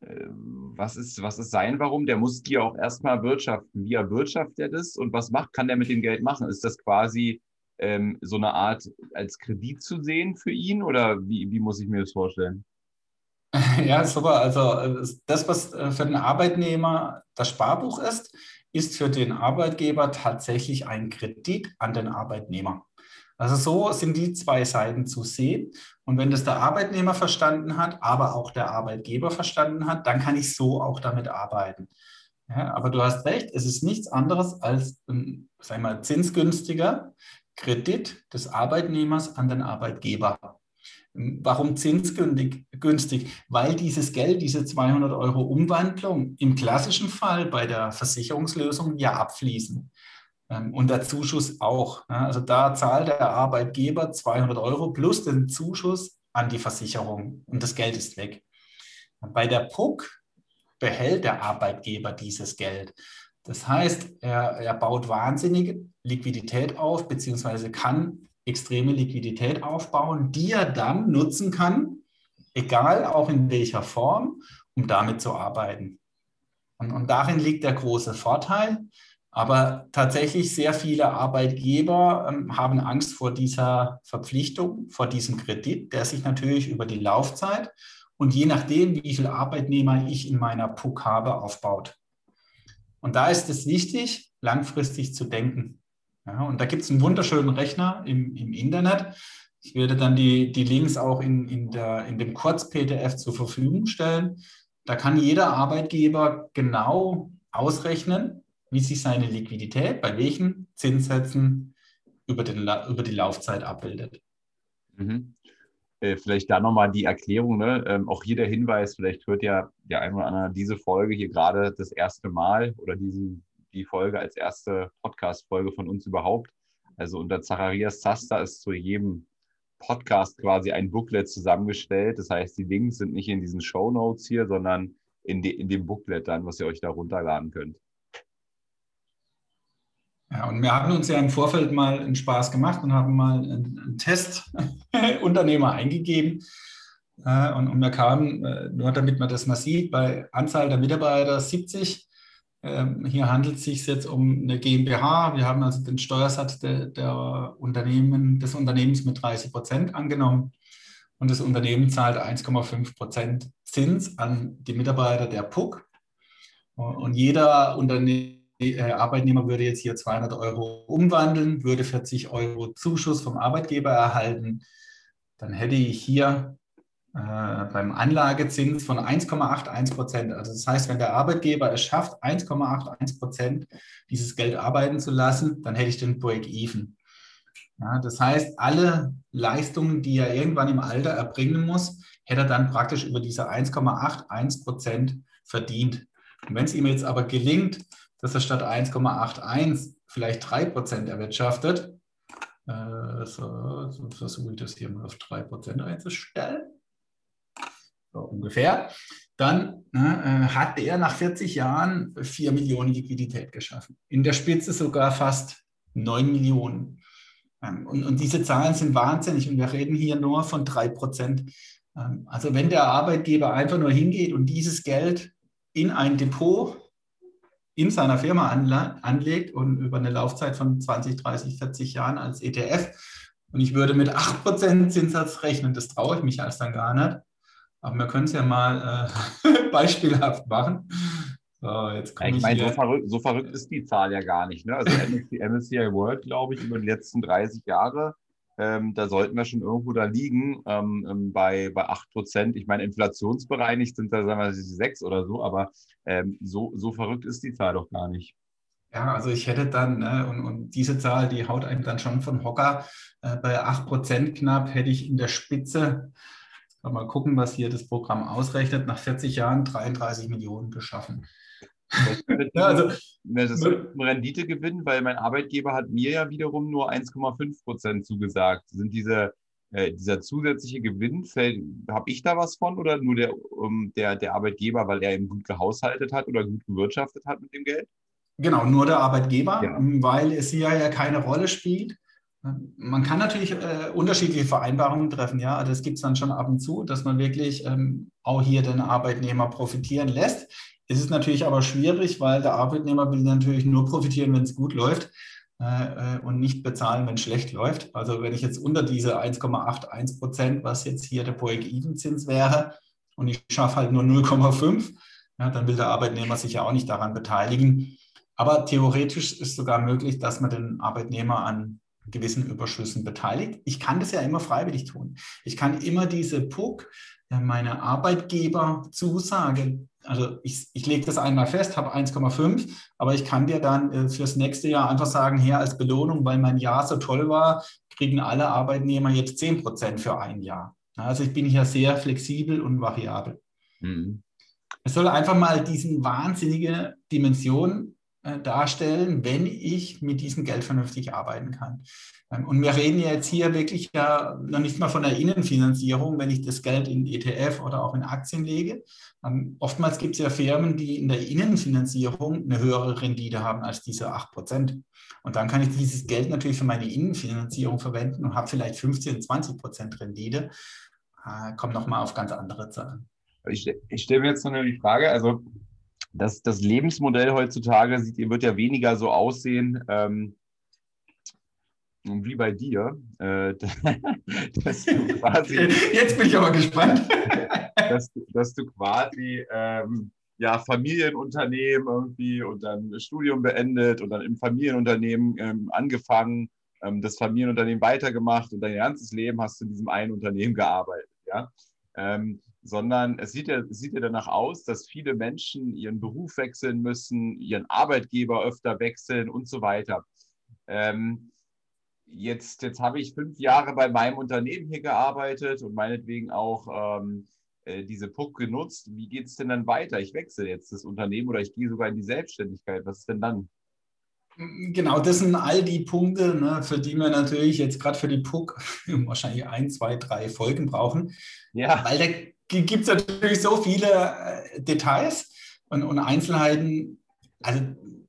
äh, was ist, was ist sein Warum? Der muss dir auch erstmal wirtschaften. Wie erwirtschaftet er das und was macht, kann der mit dem Geld machen? Ist das quasi ähm, so eine Art als Kredit zu sehen für ihn oder wie, wie muss ich mir das vorstellen? Ja, super. Also das, was äh, für den Arbeitnehmer das Sparbuch ist, ist für den Arbeitgeber tatsächlich ein Kredit an den Arbeitnehmer. Also so sind die zwei Seiten zu sehen. Und wenn das der Arbeitnehmer verstanden hat, aber auch der Arbeitgeber verstanden hat, dann kann ich so auch damit arbeiten. Ja, aber du hast recht, es ist nichts anderes als ein sag mal, zinsgünstiger Kredit des Arbeitnehmers an den Arbeitgeber. Warum zinsgünstig? Weil dieses Geld, diese 200 Euro Umwandlung im klassischen Fall bei der Versicherungslösung ja abfließen. Ähm, und der Zuschuss auch. Also da zahlt der Arbeitgeber 200 Euro plus den Zuschuss an die Versicherung und das Geld ist weg. Bei der PUC behält der Arbeitgeber dieses Geld. Das heißt, er, er baut wahnsinnige Liquidität auf, beziehungsweise kann extreme Liquidität aufbauen, die er dann nutzen kann, egal auch in welcher Form, um damit zu arbeiten. Und, und darin liegt der große Vorteil. Aber tatsächlich sehr viele Arbeitgeber ähm, haben Angst vor dieser Verpflichtung, vor diesem Kredit, der sich natürlich über die Laufzeit und je nachdem, wie viele Arbeitnehmer ich in meiner PUC habe, aufbaut. Und da ist es wichtig, langfristig zu denken. Ja, und da gibt es einen wunderschönen Rechner im, im Internet. Ich werde dann die, die Links auch in, in, der, in dem Kurz-PDF zur Verfügung stellen. Da kann jeder Arbeitgeber genau ausrechnen, wie sich seine Liquidität bei welchen Zinssätzen über, den, über die Laufzeit abbildet. Mhm. Äh, vielleicht da nochmal die Erklärung, ne? ähm, auch hier der Hinweis, vielleicht hört ja der ein oder andere diese Folge hier gerade das erste Mal oder diesen, die Folge als erste Podcast-Folge von uns überhaupt. Also unter Zacharias Zaster ist zu jedem Podcast quasi ein Booklet zusammengestellt. Das heißt, die Links sind nicht in diesen Show Notes hier, sondern in, de, in dem Booklet dann, was ihr euch da runterladen könnt. Ja, und wir haben uns ja im Vorfeld mal einen Spaß gemacht und haben mal einen, einen Testunternehmer eingegeben. Äh, und, und wir kamen, äh, nur damit man das mal sieht, bei Anzahl der Mitarbeiter 70. Ähm, hier handelt es sich jetzt um eine GmbH. Wir haben also den Steuersatz der, der Unternehmen, des Unternehmens mit 30 Prozent angenommen. Und das Unternehmen zahlt 1,5 Prozent Zins an die Mitarbeiter der PUC. Und jeder Unternehmer äh, Arbeitnehmer würde jetzt hier 200 Euro umwandeln, würde 40 Euro Zuschuss vom Arbeitgeber erhalten. Dann hätte ich hier äh, beim Anlagezins von 1,81 Prozent. Also das heißt, wenn der Arbeitgeber es schafft, 1,81 Prozent dieses Geld arbeiten zu lassen, dann hätte ich den Break-Even. Ja, das heißt, alle Leistungen, die er irgendwann im Alter erbringen muss, hätte er dann praktisch über diese 1,81 Prozent verdient. Und wenn es ihm jetzt aber gelingt, dass er statt 1,81 vielleicht 3% erwirtschaftet. Äh, so, so versuche ich das hier mal auf 3% einzustellen. So ungefähr. Dann ne, äh, hat er nach 40 Jahren 4 Millionen Liquidität geschaffen. In der Spitze sogar fast 9 Millionen. Ähm, und, und, diese Zahlen sind wahnsinnig und wir reden hier nur von 3%. Ähm, also wenn der Arbeitgeber einfach nur hingeht und dieses Geld in ein Depot in seiner Firma anlegt und über eine Laufzeit von 20, 30, 40 Jahren als ETF und ich würde mit 8% Zinssatz rechnen, das traue ich mich als dann gar nicht. Aber wir können es ja mal äh, beispielhaft machen. So, jetzt ja, ich meine, so verrückt, so verrückt, ist die Zahl ja gar nicht. Ne? Also MSCI World, glaube ich, über die letzten 30 Jahre, ähm, da sollten wir schon irgendwo da liegen ähm, ähm bei, bei 8 Prozent. Ich meine, inflationsbereinigt sind da, sagen wir, 6 oder so, aber ähm, so, so verrückt ist die Zahl doch gar nicht. Ja, also ich hätte dann, ne, und, und diese Zahl, die haut einem dann schon von Hocker, äh, bei 8 Prozent knapp hätte ich in der Spitze, mal gucken, was hier das Programm ausrechnet, nach 40 Jahren 33 Millionen geschaffen. Ja, also, das ist ein Renditegewinn, weil mein Arbeitgeber hat mir ja wiederum nur 1,5 Prozent zugesagt. Sind diese, äh, dieser zusätzliche Gewinn, habe ich da was von oder nur der, um, der, der Arbeitgeber, weil er eben gut gehaushaltet hat oder gut gewirtschaftet hat mit dem Geld? Genau, nur der Arbeitgeber, ja. weil es hier ja keine Rolle spielt. Man kann natürlich äh, unterschiedliche Vereinbarungen treffen, ja. Also das gibt es dann schon ab und zu, dass man wirklich ähm, auch hier den Arbeitnehmer profitieren lässt. Es ist natürlich aber schwierig, weil der Arbeitnehmer will natürlich nur profitieren, wenn es gut läuft äh, äh und nicht bezahlen, wenn es schlecht läuft. Also wenn ich jetzt unter diese 1,81 Prozent, was jetzt hier der Break-Even-Zins wäre, und ich schaffe halt nur 0,5, ja, dann will der Arbeitnehmer sich ja auch nicht daran beteiligen. Aber theoretisch ist sogar möglich, dass man den Arbeitnehmer an gewissen Überschüssen beteiligt. Ich kann das ja immer freiwillig tun. Ich kann immer diese PUC, äh, meine Arbeitgeberzusage also ich, ich lege das einmal fest, habe 1,5, aber ich kann dir dann äh, fürs nächste Jahr einfach sagen, hier als Belohnung, weil mein Jahr so toll war, kriegen alle Arbeitnehmer jetzt 10 Prozent für ein Jahr. Also ich bin hier sehr flexibel und variabel. Mhm. Es soll einfach mal diesen wahnsinnige Dimension äh, darstellen, wenn ich mit diesem Geld vernünftig arbeiten kann. Ähm, und wir reden jetzt hier wirklich ja noch nicht mal von der Innenfinanzierung, wenn ich das Geld in ETF oder auch in Aktien lege. Ähm, oftmals gibt es ja Firmen, die in der Innenfinanzierung eine höhere Rendite haben als diese 8%. Und dann kann ich dieses Geld natürlich für meine Innenfinanzierung verwenden und habe vielleicht 15, 20% Rendite. Äh, Kommt nochmal auf ganz andere Zahlen. Ich, ich stelle mir jetzt noch die Frage, also das, das Lebensmodell heutzutage sieht, wird ja weniger so aussehen ähm, wie bei dir, äh, dass du quasi. Jetzt bin ich aber gespannt. dass, dass du quasi ähm, ja, Familienunternehmen irgendwie und dann Studium beendet und dann im Familienunternehmen ähm, angefangen, ähm, das Familienunternehmen weitergemacht und dein ganzes Leben hast du in diesem einen Unternehmen gearbeitet. Ja? Ähm, sondern es sieht, ja, es sieht ja danach aus, dass viele Menschen ihren Beruf wechseln müssen, ihren Arbeitgeber öfter wechseln und so weiter. Ähm, jetzt, jetzt habe ich fünf Jahre bei meinem Unternehmen hier gearbeitet und meinetwegen auch ähm, äh, diese PUC genutzt. Wie geht es denn dann weiter? Ich wechsle jetzt das Unternehmen oder ich gehe sogar in die Selbstständigkeit. Was ist denn dann? Genau, das sind all die Punkte, ne, für die wir natürlich jetzt gerade für die PUC wahrscheinlich ein, zwei, drei Folgen brauchen. Ja. Weil da gibt es natürlich so viele äh, Details und, und Einzelheiten, also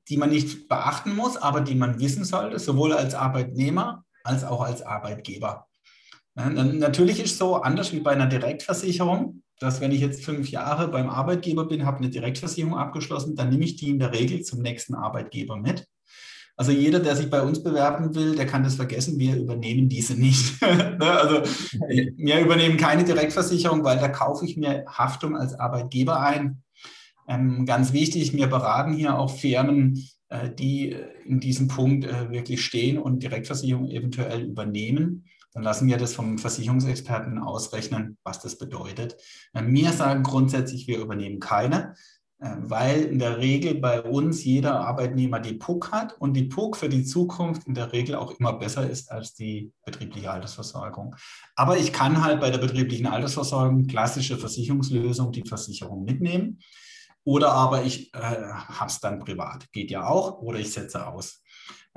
die man nicht beachten muss, aber die man wissen sollte, sowohl als Arbeitnehmer als auch als Arbeitgeber. Natürlich ist es so anders wie bei einer Direktversicherung, dass wenn ich jetzt fünf Jahre beim Arbeitgeber bin, habe eine Direktversicherung abgeschlossen, dann nehme ich die in der Regel zum nächsten Arbeitgeber mit. Also jeder, der sich bei uns bewerben will, der kann das vergessen. Wir übernehmen diese nicht. Ne, also wir übernehmen keine Direktversicherung, weil da kaufe ich mir Haftung als Arbeitgeber ein. Ähm, ganz wichtig, wir beraten hier auch Firmen, äh, die in diesem Punkt äh, wirklich stehen und Direktversicherung eventuell übernehmen. Dann lassen wir das vom Versicherungsexperten ausrechnen, was das bedeutet. Äh, wir sagen grundsätzlich, wir übernehmen keine. Weil in der Regel bei uns jeder Arbeitnehmer die PUC hat und die PUC für die Zukunft in der Regel auch immer besser ist als die betriebliche Altersversorgung. Aber ich kann halt bei der betrieblichen Altersversorgung klassische Versicherungslösung die Versicherung mitnehmen. Oder aber ich äh, habe es dann privat, geht ja auch, oder ich setze aus.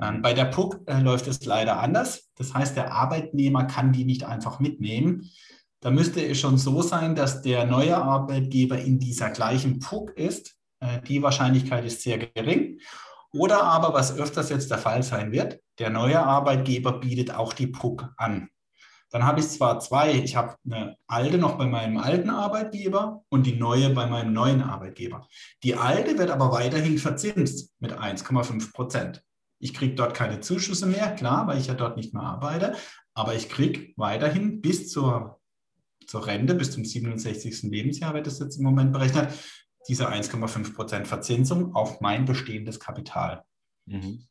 Ähm, bei der PUC äh, läuft es leider anders. Das heißt, der Arbeitnehmer kann die nicht einfach mitnehmen, da müsste es schon so sein, dass der neue Arbeitgeber in dieser gleichen PUC ist. Äh, die Wahrscheinlichkeit ist sehr gering. Oder aber, was öfters jetzt der Fall sein wird, der neue Arbeitgeber bietet auch die PUC an. dann habe ich zwar zwei, ich habe eine alte noch bei meinem alten Arbeitgeber und die neue bei meinem neuen Arbeitgeber. Die alte wird aber weiterhin verzinst mit 1,5 Prozent. Ich kriege dort keine Zuschüsse mehr, klar, weil ich ja dort nicht mehr arbeite, aber ich kriege weiterhin bis zur, zur Rente, bis zum 67. Lebensjahr, wird das jetzt im Moment berechnet, diese 1,5 Prozent Verzinsung auf mein bestehendes Kapital. Mhm.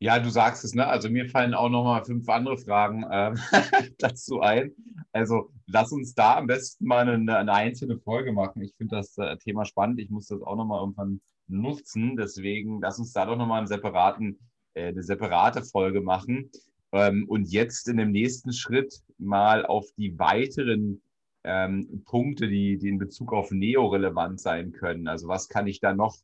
Ja, du sagst es, ne? Also mir fallen auch noch mal fünf andere Fragen äh, dazu ein. Also lass uns da am besten mal eine, eine einzelne Folge machen. Ich finde das äh, Thema spannend. Ich muss das auch noch mal irgendwann nutzen. Deswegen lass uns da doch noch mal einen separaten, äh, eine separate Folge machen. Ähm, und jetzt in dem nächsten Schritt mal auf die weiteren ähm, Punkte, die, die in Bezug auf Neo relevant sein können. Also was kann ich da noch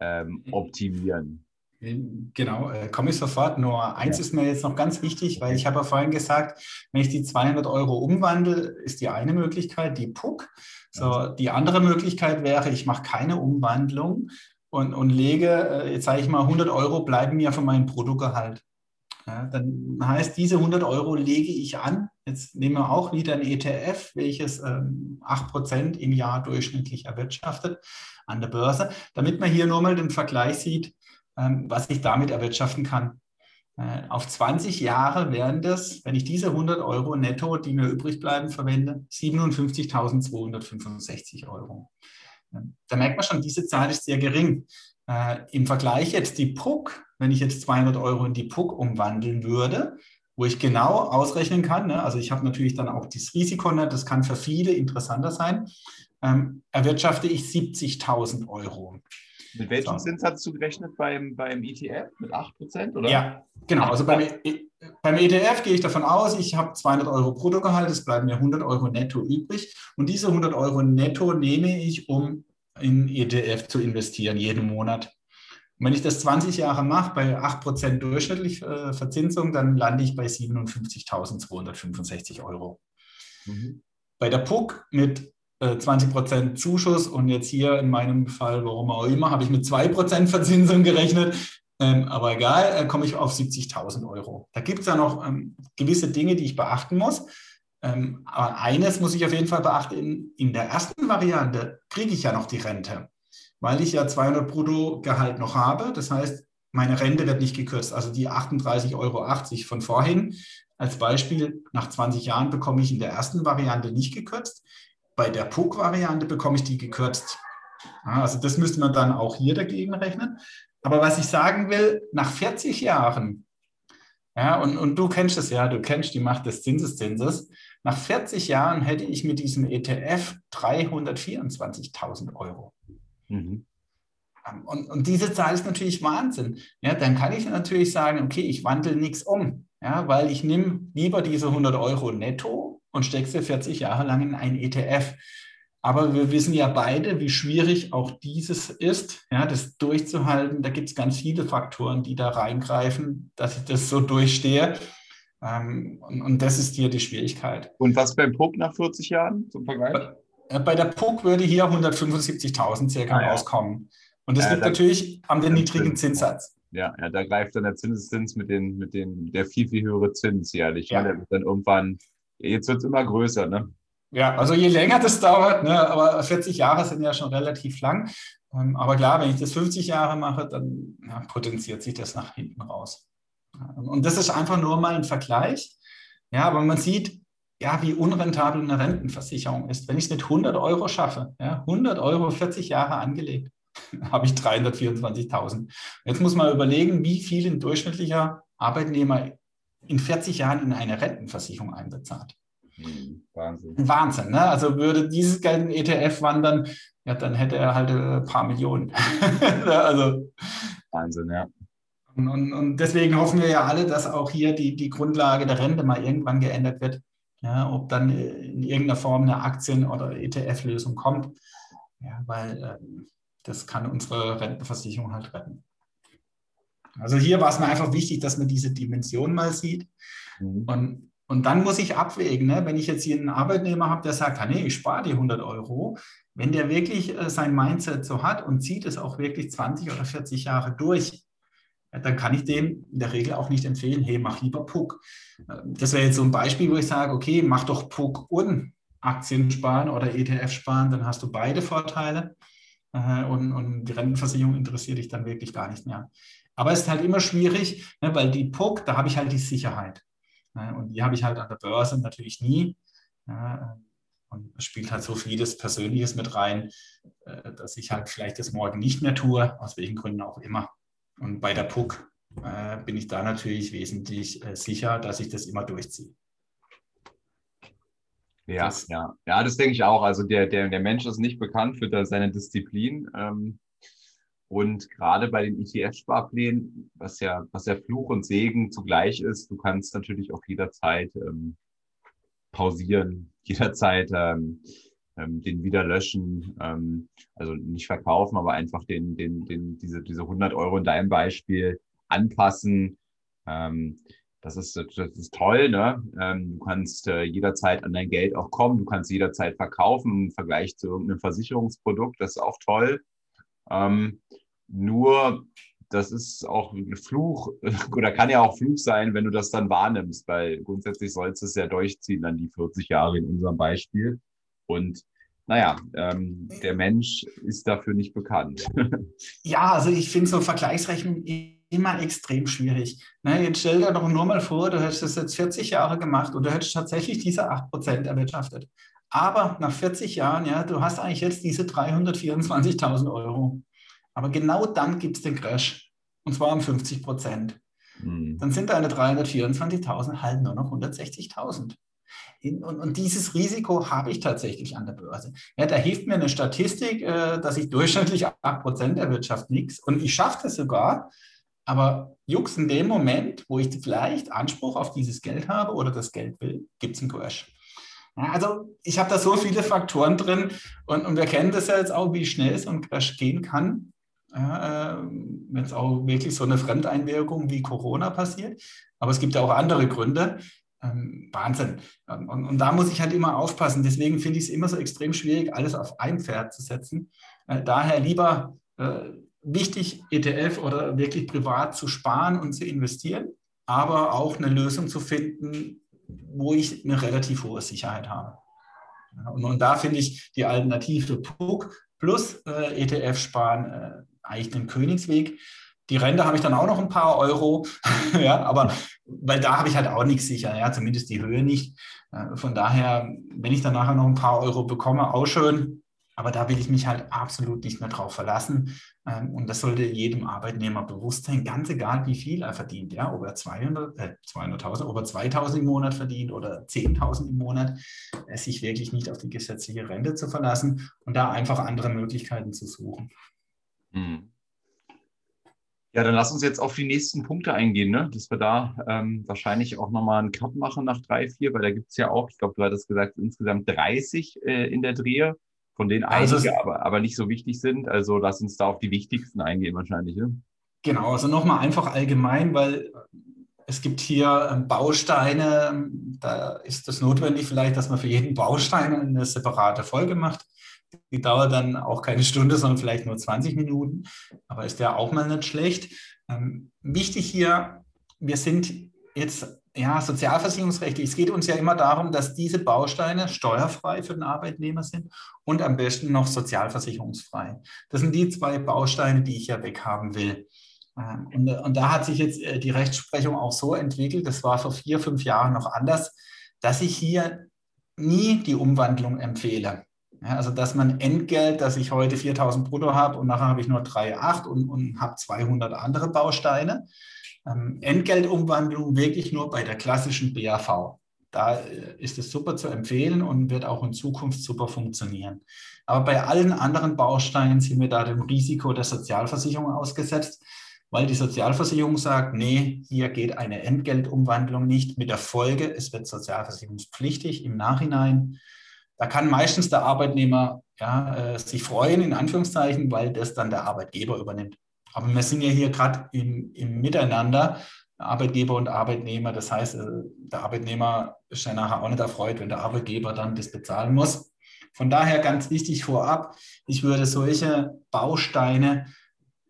ähm, mhm. optimieren? Genau, äh, komme ich sofort. Nur eins ja. ist mir jetzt noch ganz wichtig, weil ich habe ja vorhin gesagt, wenn ich die 200 Euro umwandle, ist die eine Möglichkeit die PUC. So, die andere Möglichkeit wäre, ich mache keine Umwandlung und, und lege, äh, jetzt sage ich mal, 100 Euro bleiben mir von meinem Bruttogehalt. Ja, dann heißt, diese 100 Euro lege ich an. Jetzt nehmen wir auch wieder ein ETF, welches ähm, 8% im Jahr durchschnittlich erwirtschaftet an der Börse, damit man hier nur mal den Vergleich sieht, ähm, was ich damit erwirtschaften kann. Äh, auf 20 Jahre wären das, wenn ich diese 100 Euro netto, die mir übrig bleiben, verwende, 57.265 Euro. Ähm, da merkt man schon, diese Zahl ist sehr gering. Äh, Im Vergleich jetzt die PUC, wenn ich jetzt 200 Euro in die PUC umwandeln würde, wo ich genau ausrechnen kann, ne, also ich habe natürlich dann auch das Risiko, ne, das kann für viele interessanter sein, ähm, erwirtschafte ich 70.000 Euro. Mit welchem so. Zins hast du gerechnet beim, beim ETF? Mit 8%? Oder? Ja, genau. Also beim, e, beim ETF gehe ich davon aus, ich habe 200 Euro Bruttogehalt, es bleiben mir 100 Euro netto übrig. Und diese 100 Euro netto nehme ich, um in ETF zu investieren, jeden Monat. Und wenn ich das 20 Jahre mache, bei 8% durchschnittlich äh, Verzinsung, dann lande ich bei 57.265 Euro. Mhm. Bei der PUC mit 20% äh, Zuschuss und jetzt hier in meinem Fall, warum auch immer, habe ich mit 2% Verzinsung gerechnet. Ähm, aber egal, äh, komme ich auf 70.000 Euro. Da gibt es ja noch ähm, gewisse Dinge, die ich beachten muss. Ähm, aber eines muss ich auf jeden Fall beachten, in, der ersten Variante kriege ich ja noch die Rente, weil ich ja 200 Bruttogehalt noch habe. Das heißt, meine Rente wird nicht gekürzt. Also die 38,80 Euro von vorhin als Beispiel, nach 20 Jahren bekomme ich in der ersten Variante nicht gekürzt. Bei der PUC-Variante bekomme ich die gekürzt. Also das müsste man dann auch hier dagegen rechnen. Aber was ich sagen will, nach 40 Jahren, ja, und, und du kennst es ja, du kennst die Macht des Zinseszinses, nach 40 Jahren hätte ich mit diesem ETF 324.000 Euro. Mhm. Und, und, diese Zahl ist natürlich Wahnsinn. Ja, dann kann ich natürlich sagen, okay, ich wandle nichts um, ja, weil ich nehme lieber diese 100 Euro netto und steckst dir 40 Jahre lang in ein ETF. Aber wir wissen ja beide, wie schwierig auch dieses ist, ja, das durchzuhalten. Da gibt es ganz viele Faktoren, die da reingreifen, dass ich das so durchstehe. Ähm, und, und, das ist hier die Schwierigkeit. Und was beim PUC nach 40 Jahren zum Vergleich? Bei, bei der PUC würde hier 175.000 circa ah, ja. rauskommen. Und das ja, liegt natürlich an dem niedrigen Zinssatz. Ja, ja, da greift dann der Zinseszins mit, den, mit den, der viel, viel höhere Zins jährlich. Ja. Der wird dann irgendwann Jetzt wird es immer größer, ne? Ja, also je länger das dauert, ne, aber 40 Jahre sind ja schon relativ lang. Ähm, aber klar, wenn ich das 50 Jahre mache, dann ja, potenziert sich das nach hinten raus. Und das ist einfach nur mal ein Vergleich. Ja, aber man sieht, ja, wie unrentabel eine Rentenversicherung ist. Wenn ich es mit 100 Euro schaffe, ja, 100 Euro 40 Jahre angelegt, habe ich 324.000. Jetzt muss man überlegen, wie viel ein durchschnittlicher Arbeitnehmer in 40 Jahren in eine Rentenversicherung einbezahlt. Hm, Wahnsinn. Wahnsinn, ne? Also würde dieses Geld in ETF wandern, ja, dann hätte er halt ein paar Millionen. also, Wahnsinn, ja. Und, und, und, deswegen hoffen wir ja alle, dass auch hier die, die Grundlage der Rente mal irgendwann geändert wird. Ja, ob dann in irgendeiner Form eine Aktien- oder ETF-Lösung kommt. Ja, weil äh, das kann unsere Rentenversicherung halt retten. Also hier war es mir einfach wichtig, dass man diese Dimension mal sieht. Mhm. Und, und dann muss ich abwägen, ne? wenn ich jetzt hier einen Arbeitnehmer habe, der sagt, ah, nee, ich spare die 100 Euro, wenn der wirklich äh, sein Mindset so hat und zieht es auch wirklich 20 oder 40 Jahre durch, dann kann ich dem in der Regel auch nicht empfehlen, hey, mach lieber Puck. Das wäre jetzt so ein Beispiel, wo ich sage, okay, mach doch Puck und Aktien sparen oder ETF sparen, dann hast du beide Vorteile äh, und, und die Rentenversicherung interessiert dich dann wirklich gar nicht mehr. Aber es ist halt immer schwierig, ne, weil die Puck, da habe ich halt die Sicherheit. Ne, und die habe ich halt an der Börse natürlich nie. Und es spielt halt so vieles Persönliches mit rein, äh, dass ich halt vielleicht das morgen nicht mehr tue, aus welchen Gründen auch immer. Und bei der PUC äh, bin ich da natürlich wesentlich äh, sicher, dass ich das immer durchziehe. Ja, das, ja. ja, das denke ich auch. Also der, der, der Mensch ist nicht bekannt für seine Disziplin. Ähm, und gerade bei den ETF-Sparplänen, was ja, was ja Fluch und Segen zugleich ist, du kannst natürlich auch jederzeit ähm, pausieren, jederzeit ähm, ähm, den wieder löschen, ähm, also nicht verkaufen, aber einfach den, den, den, diese, diese 100 Euro in deinem Beispiel anpassen. Ähm, das ist, das ist toll, ne? Ähm, du kannst äh, jederzeit an dein Geld auch kommen, du kannst jederzeit verkaufen im Vergleich zu irgendeinem Versicherungsprodukt, das ist auch toll. Ähm, nur das ist auch ein Fluch oder kann ja auch Fluch sein, wenn du das dann wahrnimmst, weil grundsätzlich sollst du es ja durchziehen, dann die 40 Jahre in unserem Beispiel. Und naja, ähm, der Mensch ist dafür nicht bekannt. Ja, also ich finde so Vergleichsrechnung immer extrem schwierig. Ne, jetzt stell dir doch nur mal vor, du hättest das jetzt 40 Jahre gemacht und du hättest tatsächlich diese 8% erwirtschaftet. Aber nach 40 Jahren, ja, du hast eigentlich jetzt diese 324.000 Euro. Aber genau dann gibt es den Crash. Und zwar um 50 Prozent. Mhm. Dann sind deine 324.000 halt nur noch 160.000. Und, und, dieses Risiko habe ich tatsächlich an der Börse. Ja, da hilft mir eine Statistik, äh, dass ich durchschnittlich 8% erwirtschaft nichts. Und ich schaffe das sogar. Aber Jux, in dem Moment, wo ich vielleicht Anspruch auf dieses Geld habe oder das Geld will, gibt es einen Crash. Ja, also ich habe da so viele Faktoren drin und, und wir kennen das ja jetzt auch, wie schnell so ein Crash gehen kann ja, wenn es auch wirklich so eine Fremdeinwirkung wie Corona passiert. Aber es gibt ja auch andere Gründe. Ähm, Wahnsinn. Und, und, und, da muss ich halt immer aufpassen. Deswegen finde ich es immer so extrem schwierig, alles auf ein Pferd zu setzen. Äh, daher lieber äh, wichtig, ETF oder wirklich privat zu sparen und zu investieren, aber auch eine Lösung zu finden, wo ich eine relativ hohe Sicherheit habe. Und, und da finde ich die Alternative PUC plus äh, ETF sparen äh, eigentlich den Königsweg. Die Rente habe ich dann auch noch ein paar Euro, ja, aber weil da habe ich halt auch nichts sicher, ja, zumindest die Höhe nicht. Äh, von daher, wenn ich dann nachher noch ein paar Euro bekomme, auch schön. Aber da will ich mich halt absolut nicht mehr drauf verlassen. Ähm, und das sollte jedem Arbeitnehmer bewusst sein, ganz egal, wie viel er verdient. Ja, ob er 200, äh, 200.000, ob er 2.000 im Monat verdient oder 10.000 im Monat, sich wirklich nicht auf die gesetzliche Rente zu verlassen und da einfach andere Möglichkeiten zu suchen. Hm. Ja, dann lass uns jetzt auf die nächsten Punkte eingehen, ne? dass wir da ähm, wahrscheinlich auch nochmal einen Cut machen nach drei, vier, weil da gibt es ja auch, ich glaube, du hattest gesagt, insgesamt 30 äh, in der Drehe, von denen also, einige aber, aber nicht so wichtig sind. Also lass uns da auf die wichtigsten eingehen wahrscheinlich. Ne? Genau, also nochmal einfach allgemein, weil es gibt hier ähm, Bausteine, da ist es notwendig vielleicht, dass man für jeden Baustein eine separate Folge macht. Die dauert dann auch keine Stunde, sondern vielleicht nur 20 Minuten, aber ist ja auch mal nicht schlecht. Ähm, wichtig hier, wir sind jetzt ja, sozialversicherungsrechtlich. Es geht uns ja immer darum, dass diese Bausteine steuerfrei für den Arbeitnehmer sind und am besten noch sozialversicherungsfrei. Das sind die zwei Bausteine, die ich ja weghaben will. Ähm, und, und da hat sich jetzt äh, die Rechtsprechung auch so entwickelt, das war vor vier, fünf Jahren noch anders, dass ich hier nie die Umwandlung empfehle. Also dass man Entgelt, dass ich heute 4000 brutto habe und nachher habe ich nur 3,8 und, und habe 200 andere Bausteine. Ähm, Entgeltumwandlung wirklich nur bei der klassischen BAV. Da äh, ist es super zu empfehlen und wird auch in Zukunft super funktionieren. Aber bei allen anderen Bausteinen sind wir da dem Risiko der Sozialversicherung ausgesetzt, weil die Sozialversicherung sagt, nee, hier geht eine Entgeltumwandlung nicht mit der Folge, es wird sozialversicherungspflichtig im Nachhinein. Da kann meistens der Arbeitnehmer ja, äh, sich freuen, in Anführungszeichen, weil das dann der Arbeitgeber übernimmt. Aber wir sind ja hier gerade im, im Miteinander, Arbeitgeber und Arbeitnehmer. Das heißt, äh, der Arbeitnehmer ist ja nachher auch nicht erfreut, wenn der Arbeitgeber dann das bezahlen muss. Von daher ganz wichtig vorab, ich würde solche Bausteine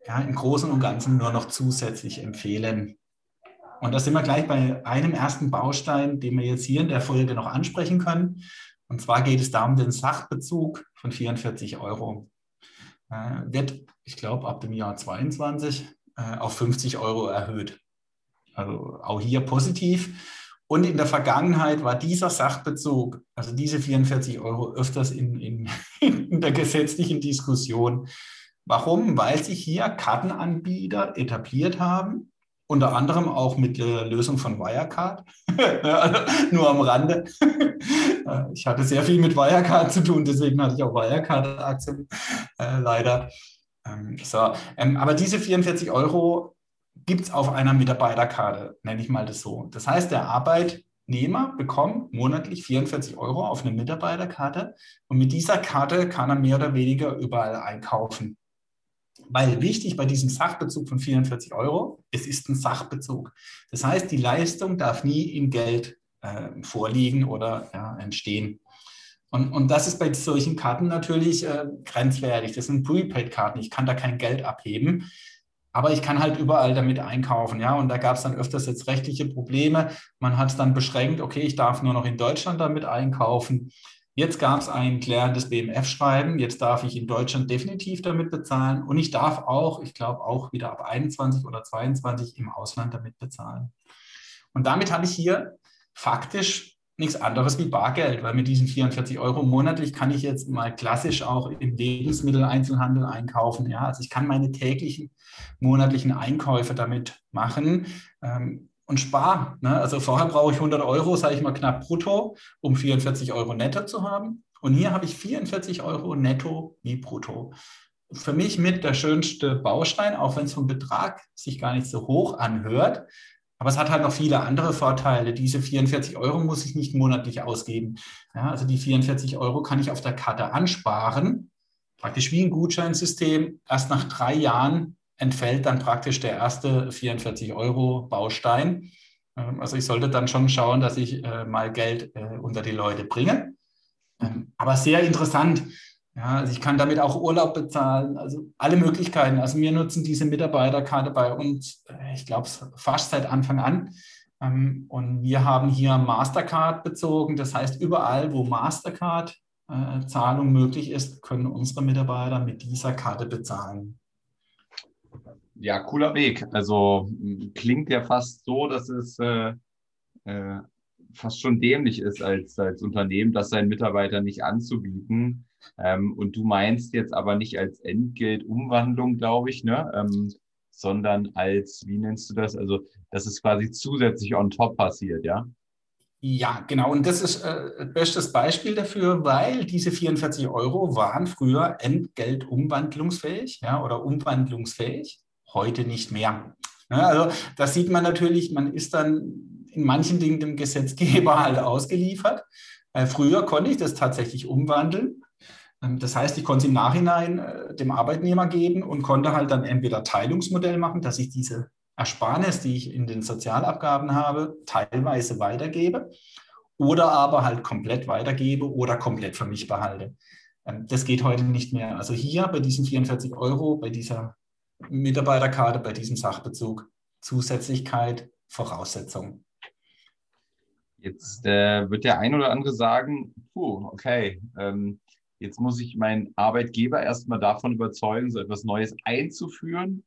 ja, im Großen und Ganzen nur noch zusätzlich empfehlen. Und da sind wir gleich bei einem ersten Baustein, den wir jetzt hier in der Folge noch ansprechen können. Und zwar geht es da um den Sachbezug von 44 Euro. Äh, wird, ich glaube, ab dem Jahr 22 äh, auf 50 Euro erhöht. Also auch hier positiv. Und in der Vergangenheit war dieser Sachbezug, also diese 44 Euro, öfters in, in, in der gesetzlichen Diskussion. Warum? Weil sich hier Kartenanbieter etabliert haben, unter anderem auch mit der Lösung von Wirecard. Nur am Rande. ich hatte sehr viel mit Wirecard zu tun, deswegen hatte ich auch Wirecard-Aktien äh, leider. Ähm, so, ähm, aber diese 44 Euro gibt es auf einer Mitarbeiterkarte, nenne ich mal das so. Das heißt, der Arbeitnehmer bekommt monatlich 44 Euro auf eine Mitarbeiterkarte und mit dieser Karte kann er mehr oder weniger überall einkaufen. Weil wichtig bei diesem Sachbezug von 44 Euro, es ist ein Sachbezug. Das heißt, die Leistung darf nie in Geld äh, vorliegen oder ja, entstehen. Und, und das ist bei solchen Karten natürlich äh, grenzwertig. Das sind Prepaid-Karten. Ich kann da kein Geld abheben. Aber ich kann halt überall damit einkaufen, ja. Und da gab es dann öfters jetzt rechtliche Probleme. Man hat es dann beschränkt, okay, ich darf nur noch in Deutschland damit einkaufen. Jetzt gab es ein klärendes BMF-Schreiben. Jetzt darf ich in Deutschland definitiv damit bezahlen. Und ich darf auch, ich glaube auch wieder ab 21 oder 22 im Ausland damit bezahlen. Und damit habe ich hier faktisch nichts anderes wie Bargeld, weil mit diesen 44 Euro monatlich kann ich jetzt mal klassisch auch im Lebensmitteleinzelhandel einkaufen. Ja, also ich kann meine täglichen monatlichen Einkäufe damit machen ähm, und spare. Ne? Also vorher brauche ich 100 Euro, sage ich mal knapp brutto, um 44 Euro netto zu haben. Und hier habe ich 44 Euro netto wie brutto. Für mich mit der schönste Baustein, auch wenn es vom Betrag sich gar nicht so hoch anhört. Aber es hat halt noch viele andere Vorteile. Diese 44 Euro muss ich nicht monatlich ausgeben. Ja, also die 44 Euro kann ich auf der Karte ansparen. Praktisch wie ein Gutscheinsystem. Erst nach drei Jahren entfällt dann praktisch der erste 44 Euro Baustein. Ähm, also ich sollte dann schon schauen, dass ich äh, mal Geld äh, unter die Leute bringe. Ähm, aber sehr interessant. Ja, also ich kann damit auch Urlaub bezahlen, also alle Möglichkeiten. Also wir nutzen diese Mitarbeiterkarte bei uns, äh, ich glaube, fast seit Anfang an. Ähm, und wir haben hier Mastercard bezogen. Das heißt, überall, wo Mastercard-Zahlung möglich ist, können unsere Mitarbeiter mit dieser Karte bezahlen. Ja, cooler Weg. Also klingt ja fast so, dass es äh, äh, fast schon dämlich ist, als, als Unternehmen, das seinen Mitarbeitern nicht anzubieten. Ähm, und du meinst jetzt aber nicht als Entgeltumwandlung, glaube ich, ne? Ähm, sondern als, wie nennst du das? Also, dass es quasi zusätzlich on top passiert, ja? Ja, genau. Und das ist äh, bestes Beispiel dafür, weil diese 44 Euro waren früher entgeltumwandlungsfähig ja, oder umwandlungsfähig, heute nicht mehr. Ja, also das sieht man natürlich, man ist dann in manchen Dingen dem Gesetzgeber halt ausgeliefert. Äh, früher konnte ich das tatsächlich umwandeln. Ähm, das heißt, ich konnte es im Nachhinein äh, dem Arbeitnehmer geben und konnte halt dann entweder Teilungsmodell machen, dass ich diese Ersparnis, die ich in den Sozialabgaben habe, teilweise weitergebe oder aber halt komplett weitergebe oder komplett für mich behalte. Ähm, das geht heute nicht mehr. Also hier bei diesen 44 Euro, bei dieser Mitarbeiterkarte, bei diesem Sachbezug, Zusätzlichkeit, Voraussetzung. Jetzt äh, wird der ein oder andere sagen, puh, okay, ähm, Jetzt muss ich meinen Arbeitgeber erstmal davon überzeugen, so etwas Neues einzuführen.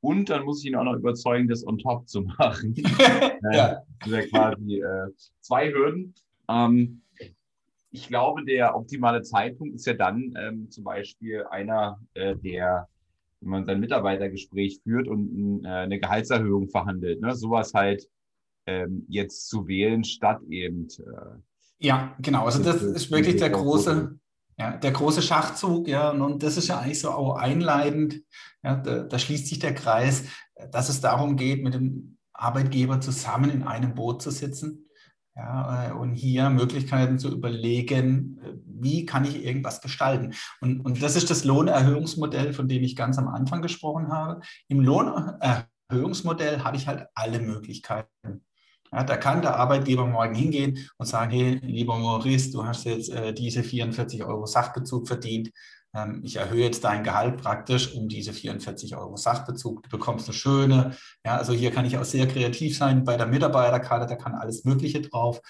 Und dann muss ich ihn auch noch überzeugen, das on top zu machen. ja. Das sind ja quasi äh, zwei Hürden. Ähm, ich glaube, der optimale Zeitpunkt ist ja dann ähm, zum Beispiel einer, äh, der, wenn man sein Mitarbeitergespräch führt und äh, eine Gehaltserhöhung verhandelt. Ne? Sowas halt ähm, jetzt zu wählen, statt eben. Äh, ja, genau. Also das ist wirklich der große, ja, der große Schachzug, ja, und das ist ja eigentlich so auch einleitend, ja, da, da schließt sich der Kreis, dass es darum geht, mit dem Arbeitgeber zusammen in einem Boot zu sitzen ja, äh, und hier Möglichkeiten zu überlegen, wie kann ich irgendwas gestalten. Und, und das ist das Lohnerhöhungsmodell, von dem ich ganz am Anfang gesprochen habe. Im Lohnerhöhungsmodell habe ich halt alle Möglichkeiten. Ja, da kann der Arbeitgeber morgen hingehen und sagen, hey, lieber Maurice, du hast jetzt äh, diese 44 Euro Sachbezug verdient. Ähm, ich erhöhe jetzt dein Gehalt praktisch um diese 44 Euro Sachbezug. Du bekommst eine schöne, ja, also hier kann ich auch sehr kreativ sein bei der Mitarbeiterkarte, da kann alles Mögliche drauf.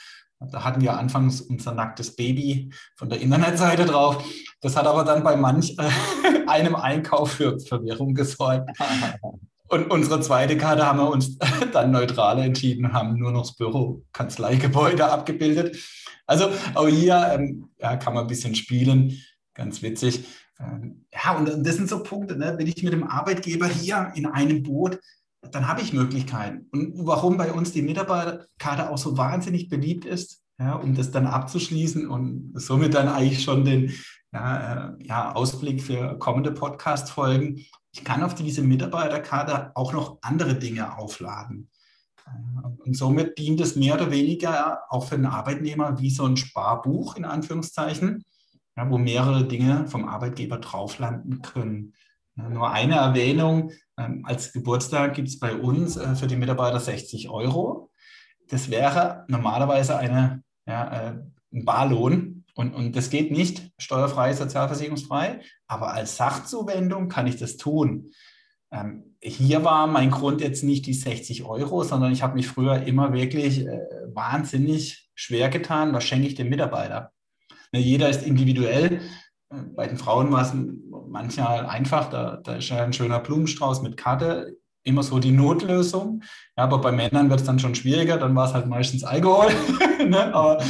Da hatten wir anfangs unser nacktes Baby von der Internetseite drauf. Das hat aber dann bei manch äh, einem Einkauf für Verwirrung gesorgt. Und unsere zweite Karte haben wir uns dann neutral entschieden, haben nur noch das Büro, Kanzleigebäude abgebildet. Also auch hier ähm, ja, kann man ein bisschen spielen, ganz witzig. Ähm, ja, und das sind so Punkte, ne? wenn ich mit dem Arbeitgeber hier in einem Boot dann habe ich Möglichkeiten. Und warum bei uns die Mitarbeiterkarte auch so wahnsinnig beliebt ist, ja, um das dann abzuschließen und somit dann eigentlich schon den ja, äh, ja, Ausblick für kommende Podcast-Folgen. Ich kann auf diese Mitarbeiterkarte auch noch andere Dinge aufladen. Äh, und somit dient es mehr oder weniger auch für den Arbeitnehmer wie so ein Sparbuch in Anführungszeichen, ja, wo mehrere Dinge vom Arbeitgeber drauf landen können. Nur eine Erwähnung, ähm, als Geburtstag gibt es bei uns äh, für die Mitarbeiter 60 Euro. Das wäre normalerweise eine, ja, äh, ein Barlohn und, und das geht nicht steuerfrei, sozialversicherungsfrei, aber als Sachzuwendung kann ich das tun. Ähm, hier war mein Grund jetzt nicht die 60 Euro, sondern ich habe mich früher immer wirklich äh, wahnsinnig schwer getan, was schenke ich dem Mitarbeiter. Ne, jeder ist individuell bei den Frauen war es manchmal einfach, da, da ist ja ein schöner Blumenstrauß mit Karte, immer so die Notlösung. Ja, aber bei Männern wird es dann schon schwieriger, dann war es halt meistens Alkohol. ne? Aber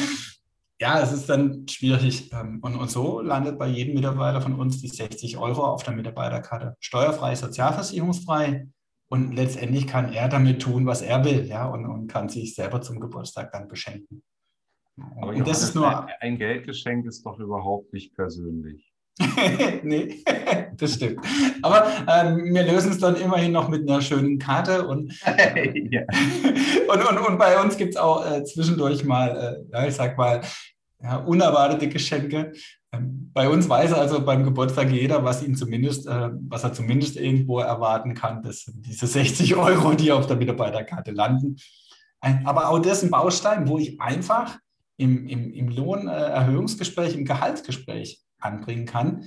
ja, es ist dann schwierig. Ähm, und, und so landet bei jedem Mitarbeiter von uns die 60 Euro auf der Mitarbeiterkarte. Steuerfrei, sozialversicherungsfrei. Und letztendlich kann er damit tun, was er will, ja, und, und kann sich selber zum Geburtstag dann beschenken. Aber und das ist nur ein Geldgeschenk ist doch überhaupt nicht persönlich. nee, das stimmt. Aber ähm, wir lösen es dann immerhin noch mit einer schönen Karte und, ja. und, und, und, bei uns gibt es auch äh, zwischendurch mal, äh, ja, ich sag mal, ja, unerwartete Geschenke. Ähm, bei uns weiß also beim Geburtstag jeder, was ihn zumindest, äh, was er zumindest irgendwo erwarten kann, das sind diese 60 Euro, die auf der Mitarbeiterkarte landen. Aber auch das ist ein Baustein, wo ich einfach im, im, im Lohnerhöhungsgespräch, im Gehaltsgespräch anbringen kann.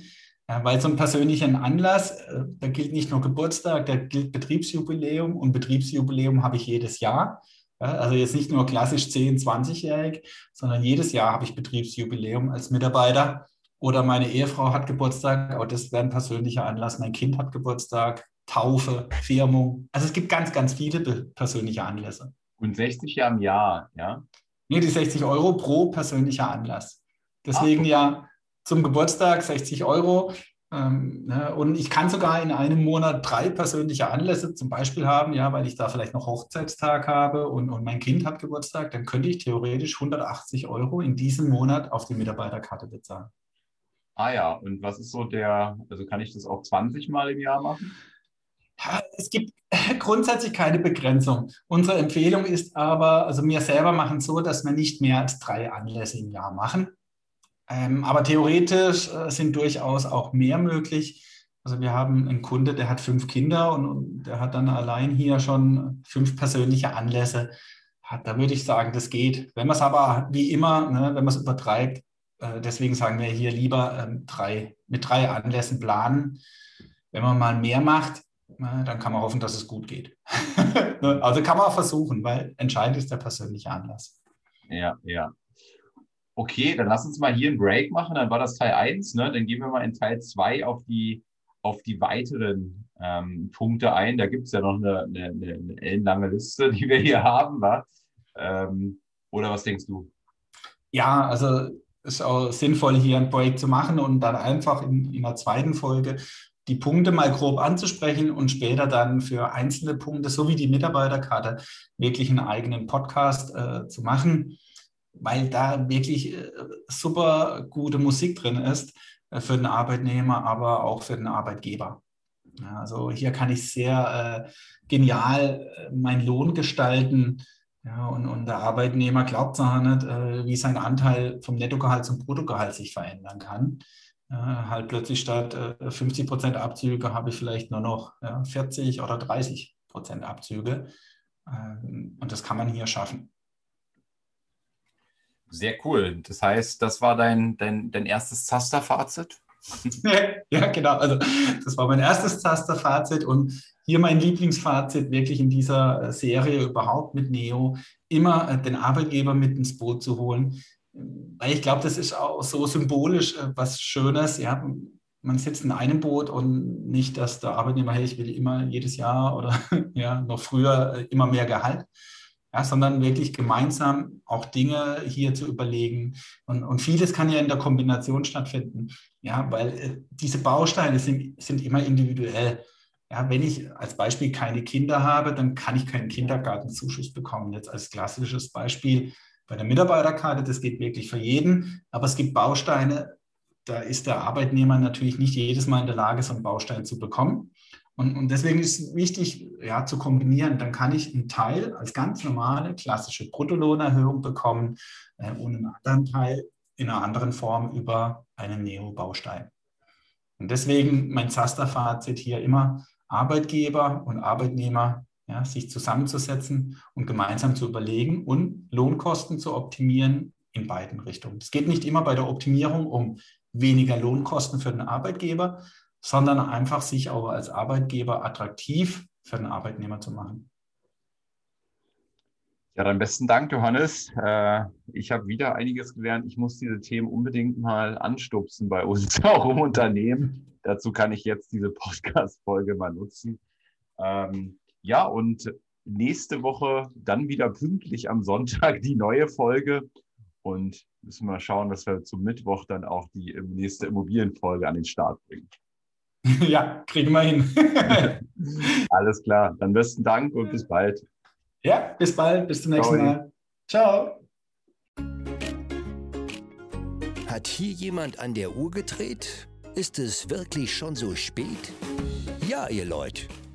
Weil so ein persönlicher Anlass, äh, da gilt nicht nur Geburtstag, da gilt Betriebsjubiläum und Betriebsjubiläum habe ich jedes Jahr. Also jetzt nicht nur klassisch 10, 20-jährig, sondern jedes Jahr habe ich Betriebsjubiläum als Mitarbeiter. Oder meine Ehefrau hat Geburtstag, aber das wäre ein persönlicher Anlass. Mein Kind hat Geburtstag, Taufe, Firmung. Also es gibt ganz, ganz viele persönliche Anlässe. Und 60 Jahre im Jahr, ja? Nee, die 60 Euro pro persönlicher Anlass. Deswegen Ach. ja zum Geburtstag 60 Euro. Ähm, ne, und ich kann sogar in einem Monat drei persönliche Anlässe zum Beispiel haben, ja, weil ich da vielleicht noch Hochzeitstag habe und, und mein Kind hat Geburtstag, dann könnte ich theoretisch 180 Euro in diesem Monat auf die Mitarbeiterkarte bezahlen. Ah ja, und was ist so der, also kann ich das auch 20 Mal im Jahr machen? Es gibt grundsätzlich keine Begrenzung. Unsere Empfehlung ist aber, also wir selber machen so, dass wir nicht mehr als drei Anlässe im Jahr machen. Ähm, aber theoretisch äh, sind durchaus auch mehr möglich. Also wir haben einen Kunde, der hat fünf Kinder und, und der hat dann allein hier schon fünf persönliche Anlässe. Da würde ich sagen, das geht. Wenn man es aber wie immer, ne, wenn man es übertreibt, äh, deswegen sagen wir hier lieber ähm, drei, mit drei Anlässen planen. Wenn man mal mehr macht, dann kann man hoffen, dass es gut geht. Ne? also kann man auch versuchen, weil entscheidend ist der persönliche Anlass. Ja, ja. Okay, dann lass uns mal hier einen Break machen. Dann war das Teil 1. Ne? Dann gehen wir mal in Teil 2 auf die, auf die weiteren ähm, Punkte ein. Da gibt es ja noch eine, eine, eine, ellenlange Liste, die wir hier haben. Ähm, oder was denkst du? Ja, also es ist auch sinnvoll, hier ein Break zu machen und dann einfach in, in der zweiten Folge die Punkte mal grob anzusprechen und später dann für einzelne Punkte sowie die Mitarbeiterkarte wirklich einen eigenen Podcast äh, zu machen, weil da wirklich äh, super gute Musik drin ist äh, für den Arbeitnehmer, aber auch für den Arbeitgeber. Ja, also hier kann ich sehr äh, genial äh, meinen Lohn gestalten. Ja, und, und der Arbeitnehmer glaubt zwar nicht, äh, wie sein Anteil vom Nettogehalt zum Bruttogehalt sich verändern kann halt plötzlich statt 50 äh, Prozent Abzüge habe ich vielleicht nur noch 40 oder 30 Prozent Abzüge. Ähm, und das kann man hier schaffen. Sehr cool. Das heißt, das war dein, dein, dein erstes Zaster-Fazit ja, genau. Also das war mein erstes Zaster-Fazit und hier mein Lieblingsfazit wirklich in dieser äh, Serie überhaupt mit Neo, immer äh, den Arbeitgeber mit ins Boot zu holen. Weil ich glaube, das ist auch so symbolisch äh, was Schönes. Ja, man sitzt in einem Boot und nicht, dass der Arbeitnehmer, hey, ich will immer jedes Jahr oder ja, noch früher immer mehr Gehalt, ja, sondern wirklich gemeinsam auch Dinge hier zu überlegen. Und, und vieles kann ja in der Kombination stattfinden, ja, weil äh, diese Bausteine sind, sind immer individuell. Ja, wenn ich als Beispiel keine Kinder habe, dann kann ich keinen Kindergartenzuschuss bekommen. Jetzt als klassisches Beispiel bei der Mitarbeiterkarte, das geht wirklich für jeden, aber es gibt Bausteine, da ist der Arbeitnehmer natürlich nicht jedes Mal in der Lage, so einen Baustein zu bekommen. Und, und deswegen ist es wichtig, ja, zu kombinieren. Dann kann ich einen Teil als ganz normale, klassische Bruttolohnerhöhung bekommen äh, und einen anderen Teil in einer anderen Form über einen Neo-Baustein. Und deswegen mein Zaster-Fazit hier immer, Arbeitgeber und Arbeitnehmer ja, sich zusammenzusetzen und gemeinsam zu überlegen und Lohnkosten zu optimieren in beiden Richtungen. Es geht nicht immer bei der Optimierung um weniger Lohnkosten für den Arbeitgeber, sondern einfach sich auch als Arbeitgeber attraktiv für den Arbeitnehmer zu machen. Ja, dann besten Dank, Johannes. Äh, ich habe wieder einiges gelernt. Ich muss diese Themen unbedingt mal anstupsen bei uns auch im Unternehmen. Dazu kann ich jetzt diese Podcast-Folge mal nutzen. Ja, und nächste Woche dann wieder pünktlich am Sonntag die neue Folge. Und müssen wir schauen, dass wir zum Mittwoch dann auch die nächste Immobilienfolge an den Start bringen. Ja, kriegen wir hin. Alles klar. Dann besten Dank und bis bald. Ja, bis bald. Bis zum nächsten Ciao. Mal. Ciao. Hat hier jemand an der Uhr gedreht? Ist es wirklich schon so spät? Ja, ihr Leute,